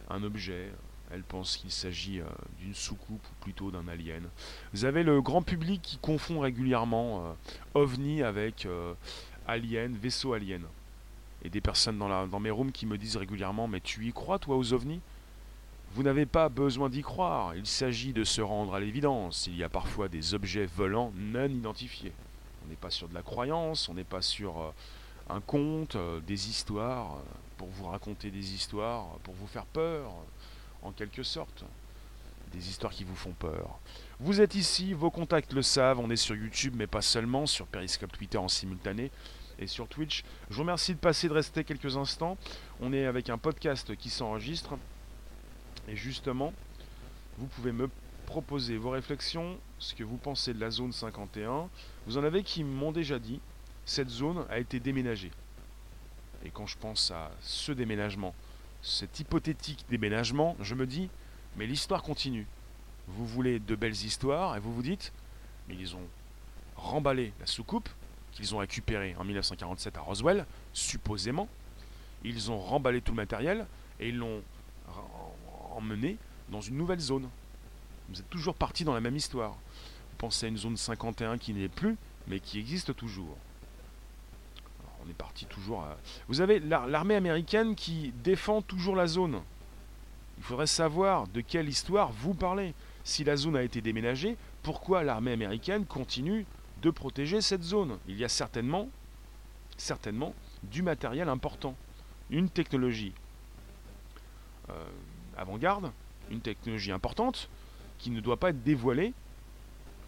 un objet. Elle pense qu'il s'agit d'une soucoupe ou plutôt d'un alien. Vous avez le grand public qui confond régulièrement ovni avec alien, vaisseau alien. Et des personnes dans, dans mes rooms qui me disent régulièrement Mais tu y crois, toi, aux ovnis? Vous n'avez pas besoin d'y croire. Il s'agit de se rendre à l'évidence. Il y a parfois des objets volants non identifiés. On n'est pas sur de la croyance, on n'est pas sur euh, un conte, euh, des histoires, euh, pour vous raconter des histoires, pour vous faire peur, en quelque sorte. Des histoires qui vous font peur. Vous êtes ici, vos contacts le savent, on est sur YouTube, mais pas seulement, sur Periscope Twitter en simultané et sur Twitch. Je vous remercie de passer, de rester quelques instants. On est avec un podcast qui s'enregistre. Et justement, vous pouvez me proposer vos réflexions, ce que vous pensez de la zone 51. Vous en avez qui m'ont déjà dit, cette zone a été déménagée. Et quand je pense à ce déménagement, cet hypothétique déménagement, je me dis, mais l'histoire continue. Vous voulez de belles histoires et vous vous dites, mais ils ont remballé la soucoupe, qu'ils ont récupéré en 1947 à Roswell, supposément. Ils ont remballé tout le matériel et ils l'ont emmené dans une nouvelle zone. Vous êtes toujours parti dans la même histoire. Vous pensez à une zone 51 qui n'est plus, mais qui existe toujours. on est parti toujours à... Vous avez l'armée américaine qui défend toujours la zone. Il faudrait savoir de quelle histoire vous parlez. Si la zone a été déménagée, pourquoi l'armée américaine continue de protéger cette zone? Il y a certainement, certainement du matériel important, une technologie euh, avant-garde, une technologie importante qui ne doit pas être dévoilée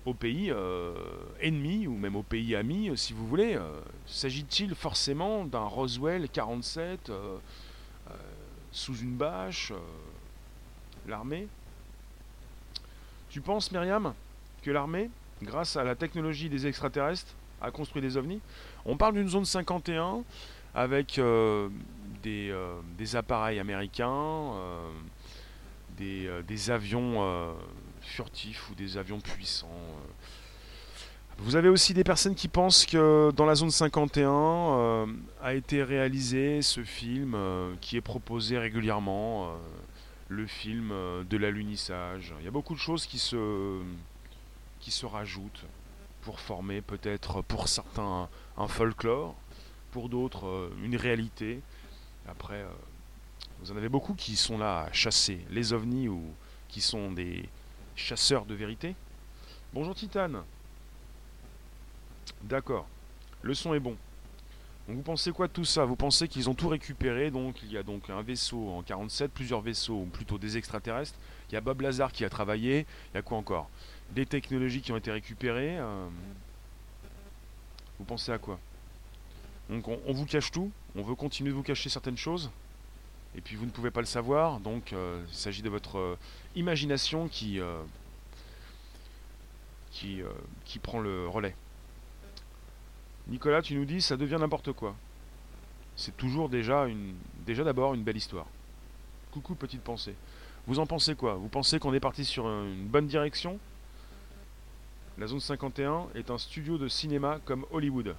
aux pays euh, ennemis ou même aux pays amis, si vous voulez. Euh, s'agit-il forcément d'un Roswell 47 sous une bâche L'armée? Tu penses, Myriam, que l'armée grâce à la technologie des extraterrestres, a construit des ovnis? On parle d'une zone 51 avec euh, euh, des, appareils américains, euh, des, avions furtifs ou des avions puissants. Vous avez aussi des personnes qui pensent que dans la zone 51 a été réalisé ce film qui est proposé régulièrement, le film de l'alunissage. Il y a beaucoup de choses qui se rajoutent pour former peut-être pour certains un, folklore, pour d'autres euh, une réalité. Après, euh, vous en avez beaucoup qui sont là à chasser les ovnis ou qui sont des chasseurs de vérité. Bonjour Titane. D'accord. Le son est bon. Donc vous pensez quoi de tout ça? Vous pensez qu'ils ont tout récupéré? Donc il y a donc un vaisseau en 47, plusieurs vaisseaux, ou plutôt des extraterrestres. Il y a Bob Lazar qui a travaillé. Il y a quoi encore? Des technologies qui ont été récupérées. Euh, vous pensez à quoi? Donc on, vous cache tout, on veut continuer de vous cacher certaines choses, et puis vous ne pouvez pas le savoir, donc euh, il s'agit de votre euh, imagination qui, qui, qui prend le relais. Nicolas, tu nous dis ça devient n'importe quoi. C'est toujours déjà une déjà d'abord une belle histoire. Coucou petite pensée. Vous en pensez quoi? Vous pensez qu'on est parti sur une bonne direction? La zone 51 est un studio de cinéma comme Hollywood.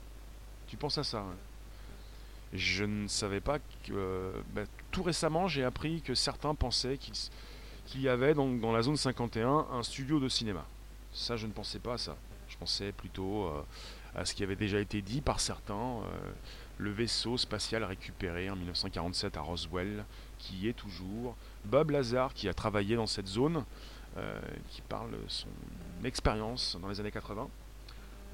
Tu penses à ça hein? Je ne savais pas que. Euh, bah, tout récemment, j'ai appris que certains pensaient qu'il y avait dans la zone 51 un studio de cinéma. Ça, je ne pensais pas à ça. Je pensais plutôt euh, à ce qui avait déjà été dit par certains. Euh, le vaisseau spatial récupéré en 1947 à Roswell, qui est toujours. Bob Lazar, qui a travaillé dans cette zone, qui parle son expérience dans les années 80.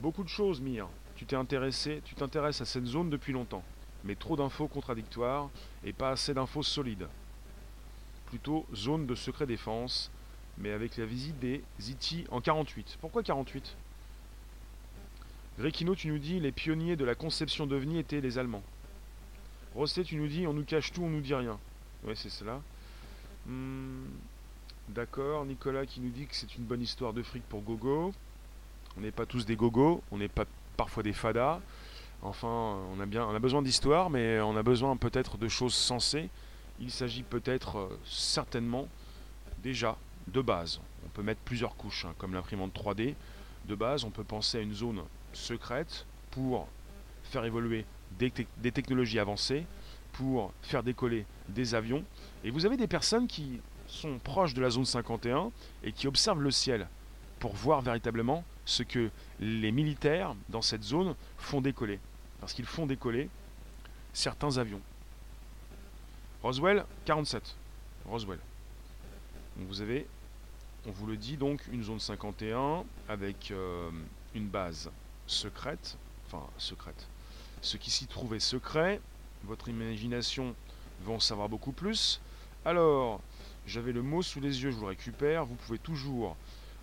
Beaucoup de choses, Mire. Tu t'es intéressé, tu t'intéresses à cette zone depuis longtemps, mais trop d'infos contradictoires et pas assez d'infos solides. Plutôt zone de secret défense, mais avec la visite des Ziti en 48. Pourquoi 48 Grekino, tu nous dis les pionniers de la conception d'OVNI étaient les Allemands. Rosset, tu nous dis on nous cache tout, on nous dit rien. Ouais, c'est cela. Hmm, D'accord, Nicolas qui nous dit que c'est une bonne histoire de fric pour Gogo. On n'est pas tous des Gogo, on n'est pas parfois des fadas. Enfin, on a, bien, on a besoin d'histoire, mais on a besoin peut-être de choses sensées. Il s'agit peut-être euh, certainement déjà de base. On peut mettre plusieurs couches, hein, comme l'imprimante 3D. De base, on peut penser à une zone secrète, pour faire évoluer des, des technologies avancées, pour faire décoller des avions. Et vous avez des personnes qui sont proches de la zone 51 et qui observent le ciel pour voir véritablement ce que les militaires dans cette zone font décoller. Parce qu'ils font décoller certains avions. Roswell, 47. Roswell. Donc vous avez, on vous le dit donc, une zone 51 avec euh, une base secrète. Enfin, secrète. Ce qui s'y trouvait secret. Votre imagination va en savoir beaucoup plus. Alors, j'avais le mot sous les yeux, je vous le récupère. Vous pouvez toujours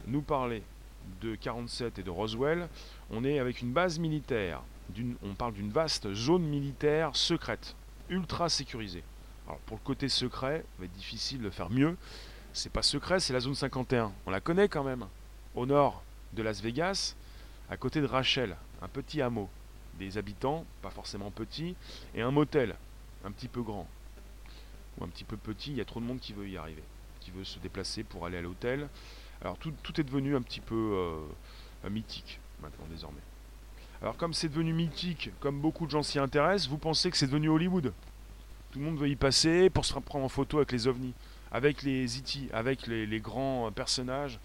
nous parler de 47 et de Roswell. On est avec une base militaire. On parle d'une vaste zone militaire secrète, ultra sécurisée. Alors pour le côté secret, il va être difficile de faire mieux. C'est pas secret, c'est la zone 51. On la connaît quand même. Au nord de Las Vegas, à côté de Rachel, un petit hameau. Des habitants, pas forcément petits, et un motel, un petit peu grand ou un petit peu petit, il y a trop de monde qui veut y arriver, qui veut se déplacer pour aller à l'hôtel. Alors tout, est devenu un petit peu euh, mythique maintenant désormais. Alors comme c'est devenu mythique, comme beaucoup de gens s'y intéressent, vous pensez que c'est devenu Hollywood. Tout le monde veut y passer pour se prendre en photo avec les ovnis, avec les E.T., avec les, grands personnages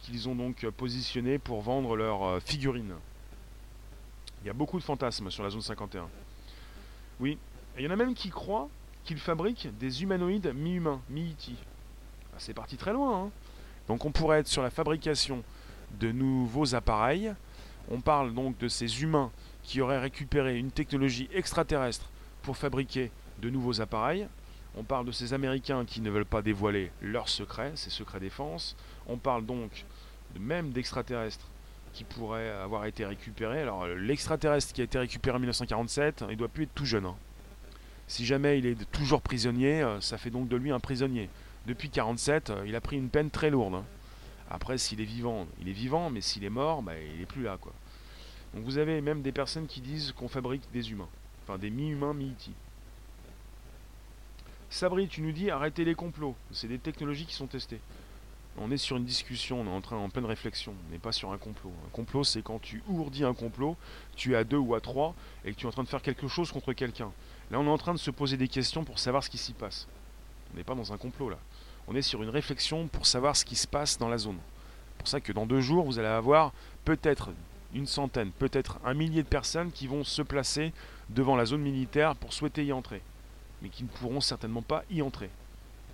qu'ils ont donc positionnés pour vendre leurs euh, figurines. Il y a beaucoup de fantasmes sur la zone 51. Oui, il y en a même qui croient qu'il fabrique des humanoïdes mi-humains, mi-IT. Ah, c'est parti très loin. Hein. donc on pourrait être sur la fabrication de nouveaux appareils. On parle donc de ces humains qui auraient récupéré une technologie extraterrestre pour fabriquer de nouveaux appareils. On parle de ces Américains qui ne veulent pas dévoiler leurs secrets, ces secrets défense. On parle donc même d'extraterrestres qui pourraient avoir été récupérés. Alors l'extraterrestre qui a été récupéré en 1947, il doit plus être tout jeune. Hein. Si jamais il est toujours prisonnier, euh, ça fait donc de lui un prisonnier. Depuis 47, euh, il a pris une peine très lourde. Après, s'il est vivant, il est vivant, mais s'il est mort, bah, il n'est plus là. quoi. Donc vous avez même des personnes qui disent qu'on fabrique des humains. Enfin, des mi-humains, mi-iti. Sabri, tu nous dis arrêtez les complots. C'est des technologies qui sont testées. On est sur une discussion, on est en train en pleine réflexion. On n'est pas sur un complot. Un complot, c'est quand tu ourdis un complot, tu es à deux ou à trois, et que tu es en train de faire quelque chose contre quelqu'un. Là, on est en train de se poser des questions pour savoir ce qui s'y passe. On n'est pas dans un complot là. On est sur une réflexion pour savoir ce qui se passe dans la zone. C'est pour ça que dans deux jours, vous allez avoir peut-être une centaine, peut-être un millier de personnes qui vont se placer devant la zone militaire pour souhaiter y entrer, mais qui ne pourront certainement pas y entrer.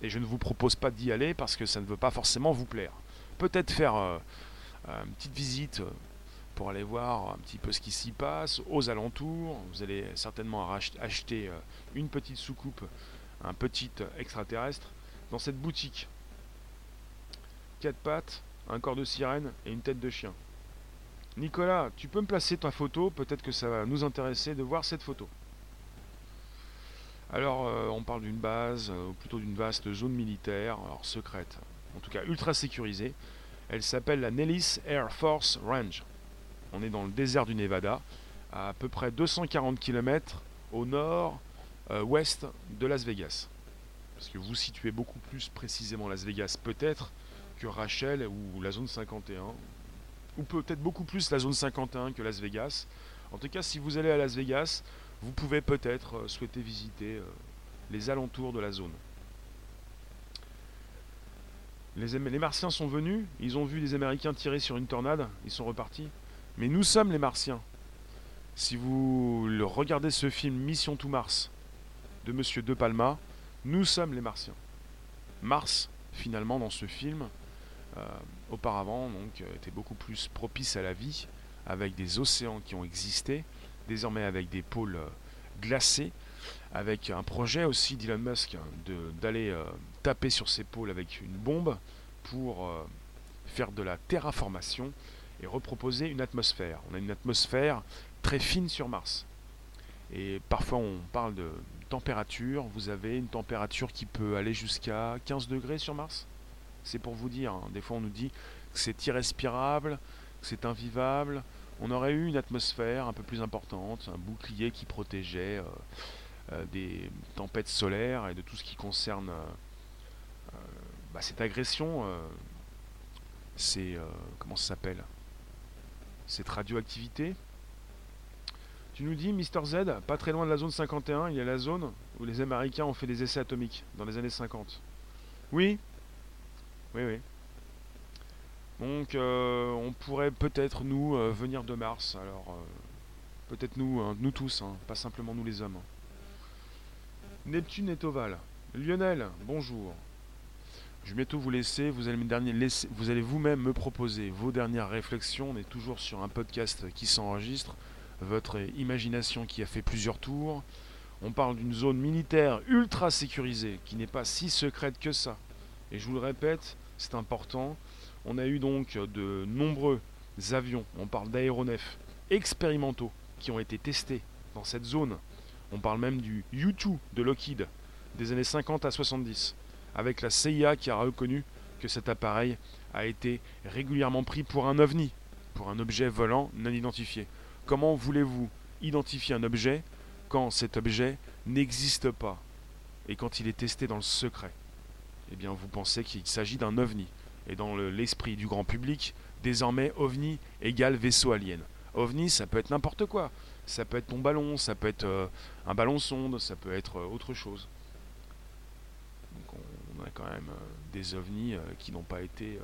Et je ne vous propose pas d'y aller parce que ça ne veut pas forcément vous plaire. Peut-être faire euh, une petite visite euh, pour aller voir un petit peu ce qui s'y passe aux alentours. Vous allez certainement acheter euh, une petite soucoupe, un petit extraterrestre dans cette boutique. Quatre pattes, un corps de sirène et une tête de chien. Nicolas, tu peux me placer ta photo? Peut-être que ça va nous intéresser de voir cette photo. Alors, euh, on parle d'une base, euh, ou plutôt d'une vaste zone militaire, secrète, en tout cas ultra sécurisée. Elle s'appelle la Nellis Air Force Range. On est dans le désert du Nevada, à, peu près 240 km au nord-ouest euh, de Las Vegas. Parce que vous situez beaucoup plus précisément Las Vegas peut-être que Rachel ou la zone 51. Ou peut-être beaucoup plus la zone 51 que Las Vegas. En tout cas, si vous allez à Las Vegas, vous pouvez peut-être euh, souhaiter visiter euh, les alentours de la zone. Les, les, Martiens sont venus, ils ont vu des Américains tirer sur une tornade, ils sont repartis. Mais nous sommes les Martiens. Si vous regardez ce film Mission to Mars de Monsieur De Palma, nous sommes les Martiens. Mars, finalement, dans ce film, euh, auparavant, donc, euh, était beaucoup plus propice à la vie, avec des océans qui ont existé, désormais avec des pôles euh, glacés, avec un projet aussi d'Elon Musk d'aller taper sur ces pôles avec une bombe pour faire de la terraformation et reproposer une atmosphère. On a une atmosphère très fine sur Mars. Et parfois on parle de température. Vous avez une température qui peut aller jusqu'à 15 degrés sur Mars. C'est pour vous dire. Hein. Des fois on nous dit que c'est irrespirable, que c'est invivable. On aurait eu une atmosphère un peu plus importante, un bouclier qui protégeait euh, euh, des tempêtes solaires et de tout ce qui concerne euh, bah, cette agression. c'est comment ça s'appelle? Cette radioactivité? Tu nous dis, Mister Z, pas très loin de la zone 51, il y a la zone où les Américains ont fait des essais atomiques dans les années 50. Oui Oui, oui. Donc, euh, on pourrait peut-être nous euh, venir de Mars. Alors, euh, peut-être nous, hein, nous tous, hein, pas simplement nous les hommes. Neptune est ovale. Lionel, bonjour. Je vais bientôt vous laisser. Vous allez, vous allez vous-même me proposer vos dernières réflexions. On est toujours sur un podcast qui s'enregistre votre imagination qui a fait plusieurs tours. On parle d'une zone militaire ultra sécurisée qui n'est pas si secrète que ça. Et je vous le répète, c'est important. On a eu donc de nombreux avions, on parle d'aéronefs expérimentaux qui ont été testés dans cette zone. On parle même du U-2 de Lockheed des années 50 à 70, avec la CIA qui a reconnu que cet appareil a été régulièrement pris pour un ovni, pour un objet volant non identifié. Comment voulez-vous identifier un objet quand cet objet n'existe pas et quand il est testé dans le secret? Eh bien, vous pensez qu'il s'agit d'un ovni. Et dans l'esprit du grand public, désormais, ovni égale vaisseau alien. OVNI, ça peut être n'importe quoi. Ça peut être ton ballon, ça peut être euh, un ballon sonde, ça peut être euh, autre chose. On, a quand même euh, des ovnis qui n'ont pas été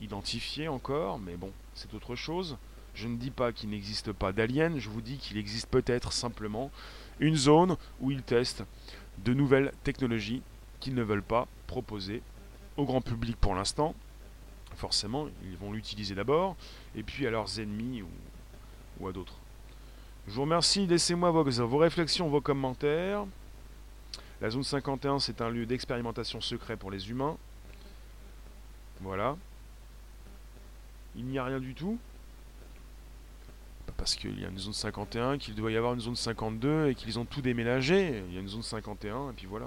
identifiés encore, mais bon, c'est autre chose. Je ne dis pas qu'il n'existe pas d'aliens, je vous dis qu'il existe peut-être simplement une zone où ils testent de nouvelles technologies qu'ils ne veulent pas proposer au grand public pour l'instant. Forcément, ils vont l'utiliser d'abord, et puis à leurs ennemis ou, à d'autres. Je vous remercie, laissez-moi vos, vos réflexions, vos commentaires. La zone 51, c'est un lieu d'expérimentation secret pour les humains. Voilà. Il n'y a rien du tout parce qu'il y a une zone 51, qu'il doit y avoir une zone 52 et qu'ils ont tout déménagé. Il y a une zone 51 et puis voilà.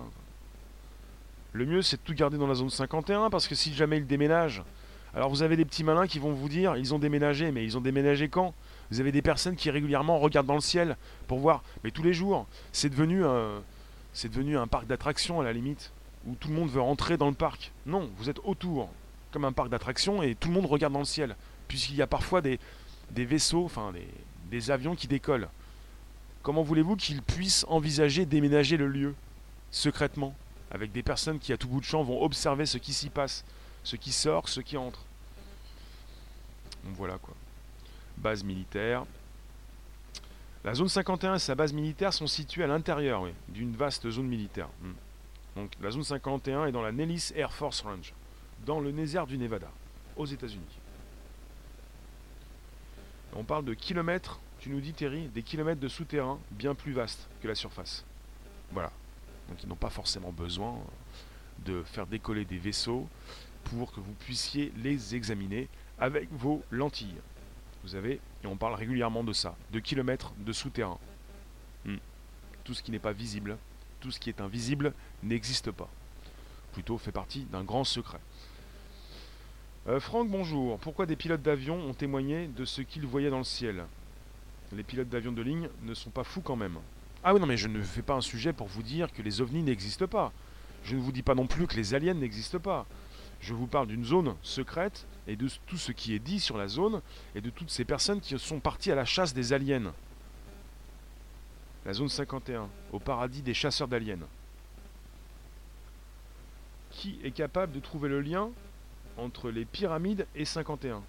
Le mieux c'est de tout garder dans la zone 51 parce que si jamais ils déménagent, alors vous avez des petits malins qui vont vous dire ils ont déménagé, mais ils ont déménagé quand? Vous avez des personnes qui régulièrement regardent dans le ciel pour voir, mais tous les jours, c'est devenu un, devenu un parc d'attractions à la limite où tout le monde veut rentrer dans le parc. Non, vous êtes autour comme un parc d'attractions et tout le monde regarde dans le ciel puisqu'il y a parfois des, des vaisseaux, enfin des, avions qui décollent. Comment voulez-vous qu'ils puissent envisager déménager le lieu secrètement, avec des personnes qui à tout bout de champ vont observer ce qui s'y passe, ce qui sort, ce qui entre? Donc voilà quoi. Base militaire. La zone 51 et sa base militaire sont situées à l'intérieur d'une vaste zone militaire. Hmm. Donc la zone 51 est dans la Nellis Air Force Range, dans le désert du Nevada, aux États-Unis. On parle de kilomètres, tu nous dis Terry, des kilomètres de souterrain bien plus vastes que la surface. Voilà. Donc ils n'ont pas forcément besoin de faire décoller des vaisseaux pour que vous puissiez les examiner avec vos lentilles. Vous avez, et on parle régulièrement de ça, de kilomètres de souterrain. Hmm. Tout ce qui n'est pas visible, tout ce qui est invisible n'existe pas. Plutôt fait partie d'un grand secret. Euh, Franck, bonjour. Pourquoi des pilotes d'avion ont témoigné de ce qu'ils voyaient dans le ciel? Les pilotes d'avion de ligne ne sont pas fous quand même. Ah oui, non, mais je ne fais pas un sujet pour vous dire que les ovnis n'existent pas. Je ne vous dis pas non plus que les aliens n'existent pas. Je vous parle d'une zone secrète et de tout ce qui est dit sur la zone et de toutes ces personnes qui sont parties à la chasse des aliens. La zone 51, au paradis des chasseurs d'aliens. Qui est capable de trouver le lien entre les pyramides et 51.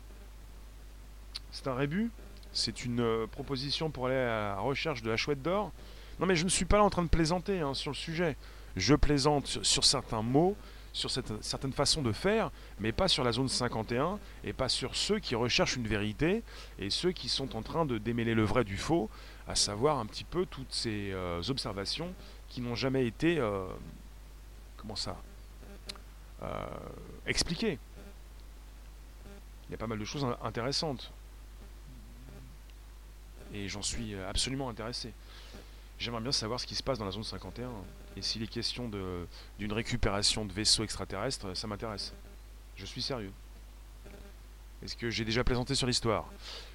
C'est un rébut C'est une euh, proposition pour aller à la recherche de la chouette d'or Non mais je ne suis pas là en train de plaisanter hein, sur le sujet. Je plaisante sur, certains mots, sur cette, certaines façons de faire, mais pas sur la zone 51 et pas sur ceux qui recherchent une vérité et ceux qui sont en train de démêler le vrai du faux, à savoir un petit peu toutes ces euh, observations qui n'ont jamais été... Euh, comment ça expliquées. Il y a pas mal de choses intéressantes. Et j'en suis absolument intéressé. J'aimerais bien savoir ce qui se passe dans la zone 51. Et s'il est question d'une récupération de vaisseaux extraterrestres, ça m'intéresse. Je suis sérieux. Est-ce que j'ai déjà plaisanté sur l'histoire?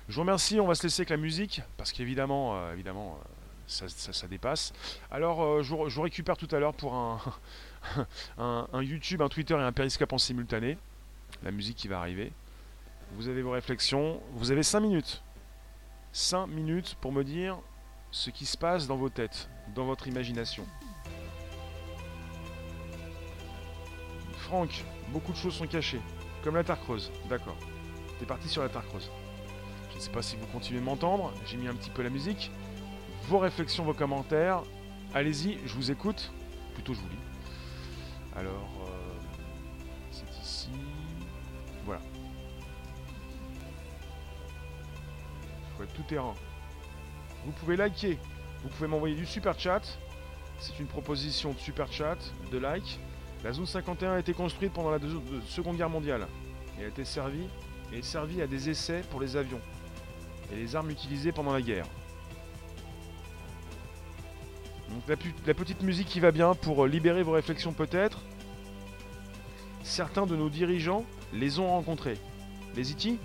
Je vous remercie, on va se laisser avec la musique, parce qu'évidemment, euh, évidemment, euh, ça, dépasse. Alors, euh, je, vous, récupère tout à l'heure pour un, un, un YouTube, un Twitter et un Periscope en simultané. La musique qui va arriver. Vous avez vos réflexions. Vous avez 5 minutes. 5 minutes pour me dire ce qui se passe dans vos têtes, dans votre imagination. Franck, beaucoup de choses sont cachées, comme la Terre creuse. D'accord. T'es parti sur la Terre creuse. Je ne sais pas si vous continuez de m'entendre, j'ai mis un petit peu la musique. Vos réflexions, vos commentaires, allez-y, je vous écoute. Plutôt je vous lis. Alors, tout terrain. Vous pouvez liker, vous pouvez m'envoyer du super chat. C'est une proposition de super chat, de like. La zone 51 a été construite pendant la Seconde Guerre mondiale et a été servie et servi à des essais pour les avions et les armes utilisées pendant la guerre. Donc la, la petite musique qui va bien pour libérer vos réflexions peut-être. Certains de nos dirigeants les ont rencontrés. Les IT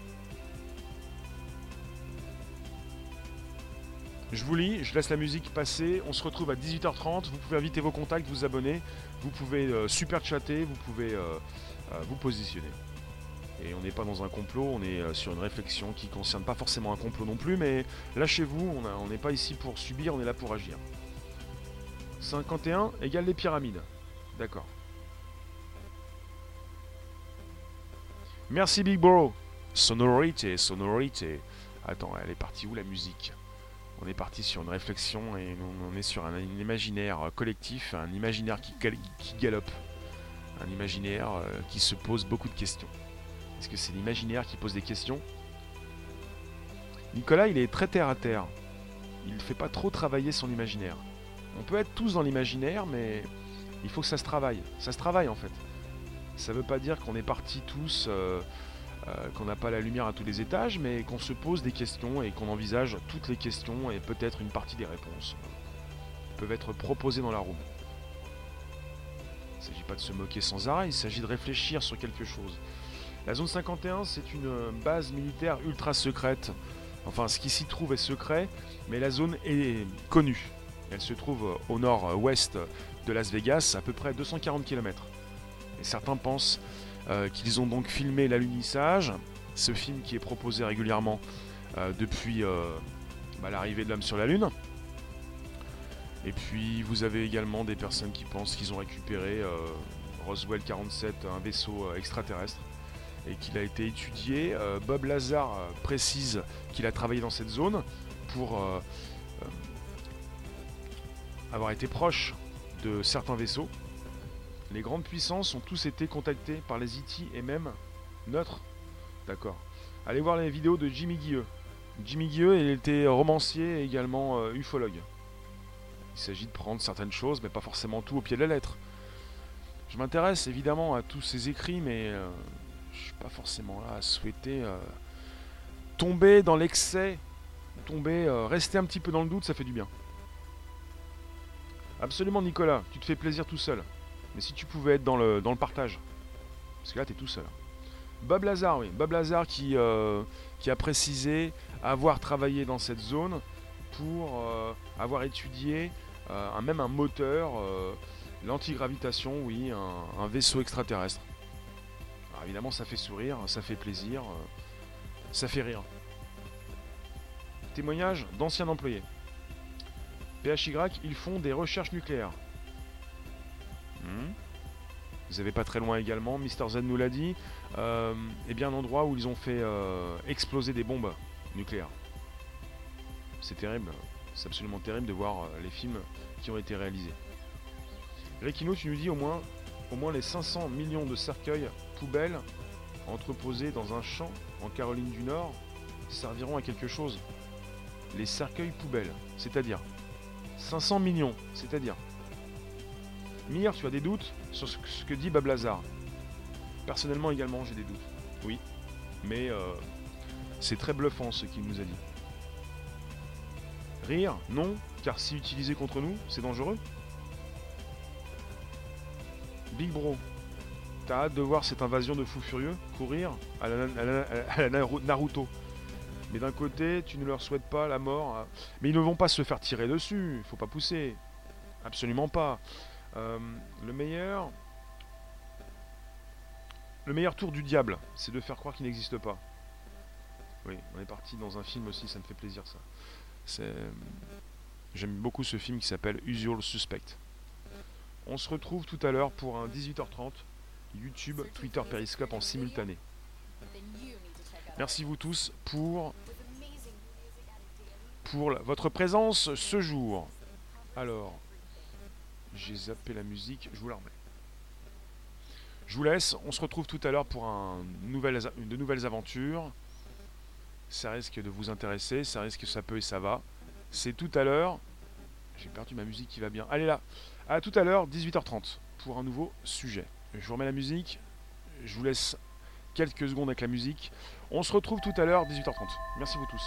Je vous lis, je laisse la musique passer. On se retrouve à 18h30. Vous pouvez inviter vos contacts, vous abonner. Vous pouvez euh, super chatter. Vous pouvez euh, euh, vous positionner. Et on n'est pas dans un complot, on est sur une réflexion qui ne concerne pas forcément un complot non plus, mais lâchez-vous, on n'est pas ici pour subir, on est là pour agir. 51 égale les pyramides. D'accord. Merci Big Bro. Sonorité, sonorité. Attends, elle est partie où la musique? On est parti sur une réflexion et on est sur un, imaginaire collectif, un imaginaire qui, galope, un imaginaire euh, qui se pose beaucoup de questions. Est-ce que c'est l'imaginaire qui pose des questions? Nicolas, il est très terre à terre. Il ne fait pas trop travailler son imaginaire. On peut être tous dans l'imaginaire, mais il faut que ça se travaille. Ça se travaille en fait. Ça ne veut pas dire qu'on est partis tous euh, euh, qu'on n'a pas la lumière à tous les étages, mais qu'on se pose des questions et qu'on envisage toutes les questions et peut-être une partie des réponses peuvent être proposées dans la room. Il ne s'agit pas de se moquer sans arrêt, il s'agit de réfléchir sur quelque chose. La zone 51, c'est une base militaire ultra secrète. Enfin, ce qui s'y trouve est secret, mais la zone est connue. Elle se trouve au nord-ouest de Las Vegas, à peu près 240 km. Et certains pensent euh, qu'ils ont donc filmé l'alunissage, ce film qui est proposé régulièrement euh, depuis euh, bah, l'arrivée de l'homme sur la Lune. Et puis vous avez également des personnes qui pensent qu'ils ont récupéré Roswell 47, un vaisseau extraterrestre, et qu'il a été étudié. Bob Lazar précise qu'il a travaillé dans cette zone pour avoir été proche de certains vaisseaux les grandes puissances ont tous été contactées par les IT e et même neutres. D'accord. Allez voir les vidéos de Jimmy Guilleux. Jimmy Guilleux, il était romancier et également euh, ufologue. Il s'agit de prendre certaines choses, mais pas forcément tout au pied de la lettre. Je m'intéresse évidemment à tous ces écrits, mais je euh, je suis pas forcément là à souhaiter euh, tomber dans l'excès, tomber, rester un petit peu dans le doute, ça fait du bien. Absolument, Nicolas, tu te fais plaisir tout seul. Mais si tu pouvais être dans le, dans le partage. Parce que là, tu es tout seul. Bob Lazar, oui. Bob Lazar qui, euh, qui a précisé avoir travaillé dans cette zone pour euh, avoir étudié euh, un, même un moteur, l'antigravitation, oui, un, un, vaisseau extraterrestre. Alors évidemment, ça fait sourire, ça fait plaisir, ça fait rire. Témoignage d'anciens employés. PHY, ils font des recherches nucléaires. Vous avez pas très loin également, Mister Z nous l'a dit, euh, eh bien un endroit où ils ont fait euh, exploser des bombes nucléaires. C'est terrible, c'est absolument terrible de voir euh, les films qui ont été réalisés. Rekino, tu nous dis au moins, au moins les 500 millions de cercueils poubelles entreposés dans un champ en Caroline du Nord serviront à quelque chose. Les cercueils poubelles, c'est-à-dire 500 millions, c'est-à-dire Mir, tu as des doutes sur ce que dit Bablazar Personnellement également, j'ai des doutes. Oui. Mais euh, c'est très bluffant ce qu'il nous a dit. Rire Non, car si utilisé contre nous, c'est dangereux. Big Bro, t'as hâte de voir cette invasion de fous furieux courir à la, Naruto. Mais d'un côté, tu ne leur souhaites pas la mort. Mais ils ne vont pas se faire tirer dessus, il faut pas pousser. Absolument pas. Euh, le meilleur... Le meilleur tour du diable, c'est de faire croire qu'il n'existe pas. Oui, on est parti dans un film aussi, ça me fait plaisir ça. J'aime beaucoup ce film qui s'appelle Usual Suspect. On se retrouve tout à l'heure pour un 18h30 YouTube, Twitter, Periscope en simultané. Merci vous tous pour, pour votre présence ce jour. Alors, j'ai zappé la musique, je vous la remets. Je vous laisse, on se retrouve tout à l'heure pour de nouvelles aventures. Ça risque de vous intéresser, ça risque que ça peut et ça va. C'est tout à l'heure. J'ai perdu ma musique qui va bien. Allez là, à tout à l'heure, 18h30, pour un nouveau sujet. Je vous remets la musique, je vous laisse quelques secondes avec la musique. On se retrouve tout à l'heure, 18h30. Merci vous tous.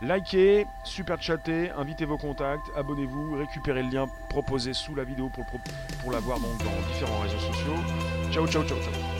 Likez, super chattez, invitez vos contacts, abonnez-vous, récupérez le lien proposé sous la vidéo pour, pour l'avoir dans différents réseaux sociaux. Ciao, ciao, ciao, ciao.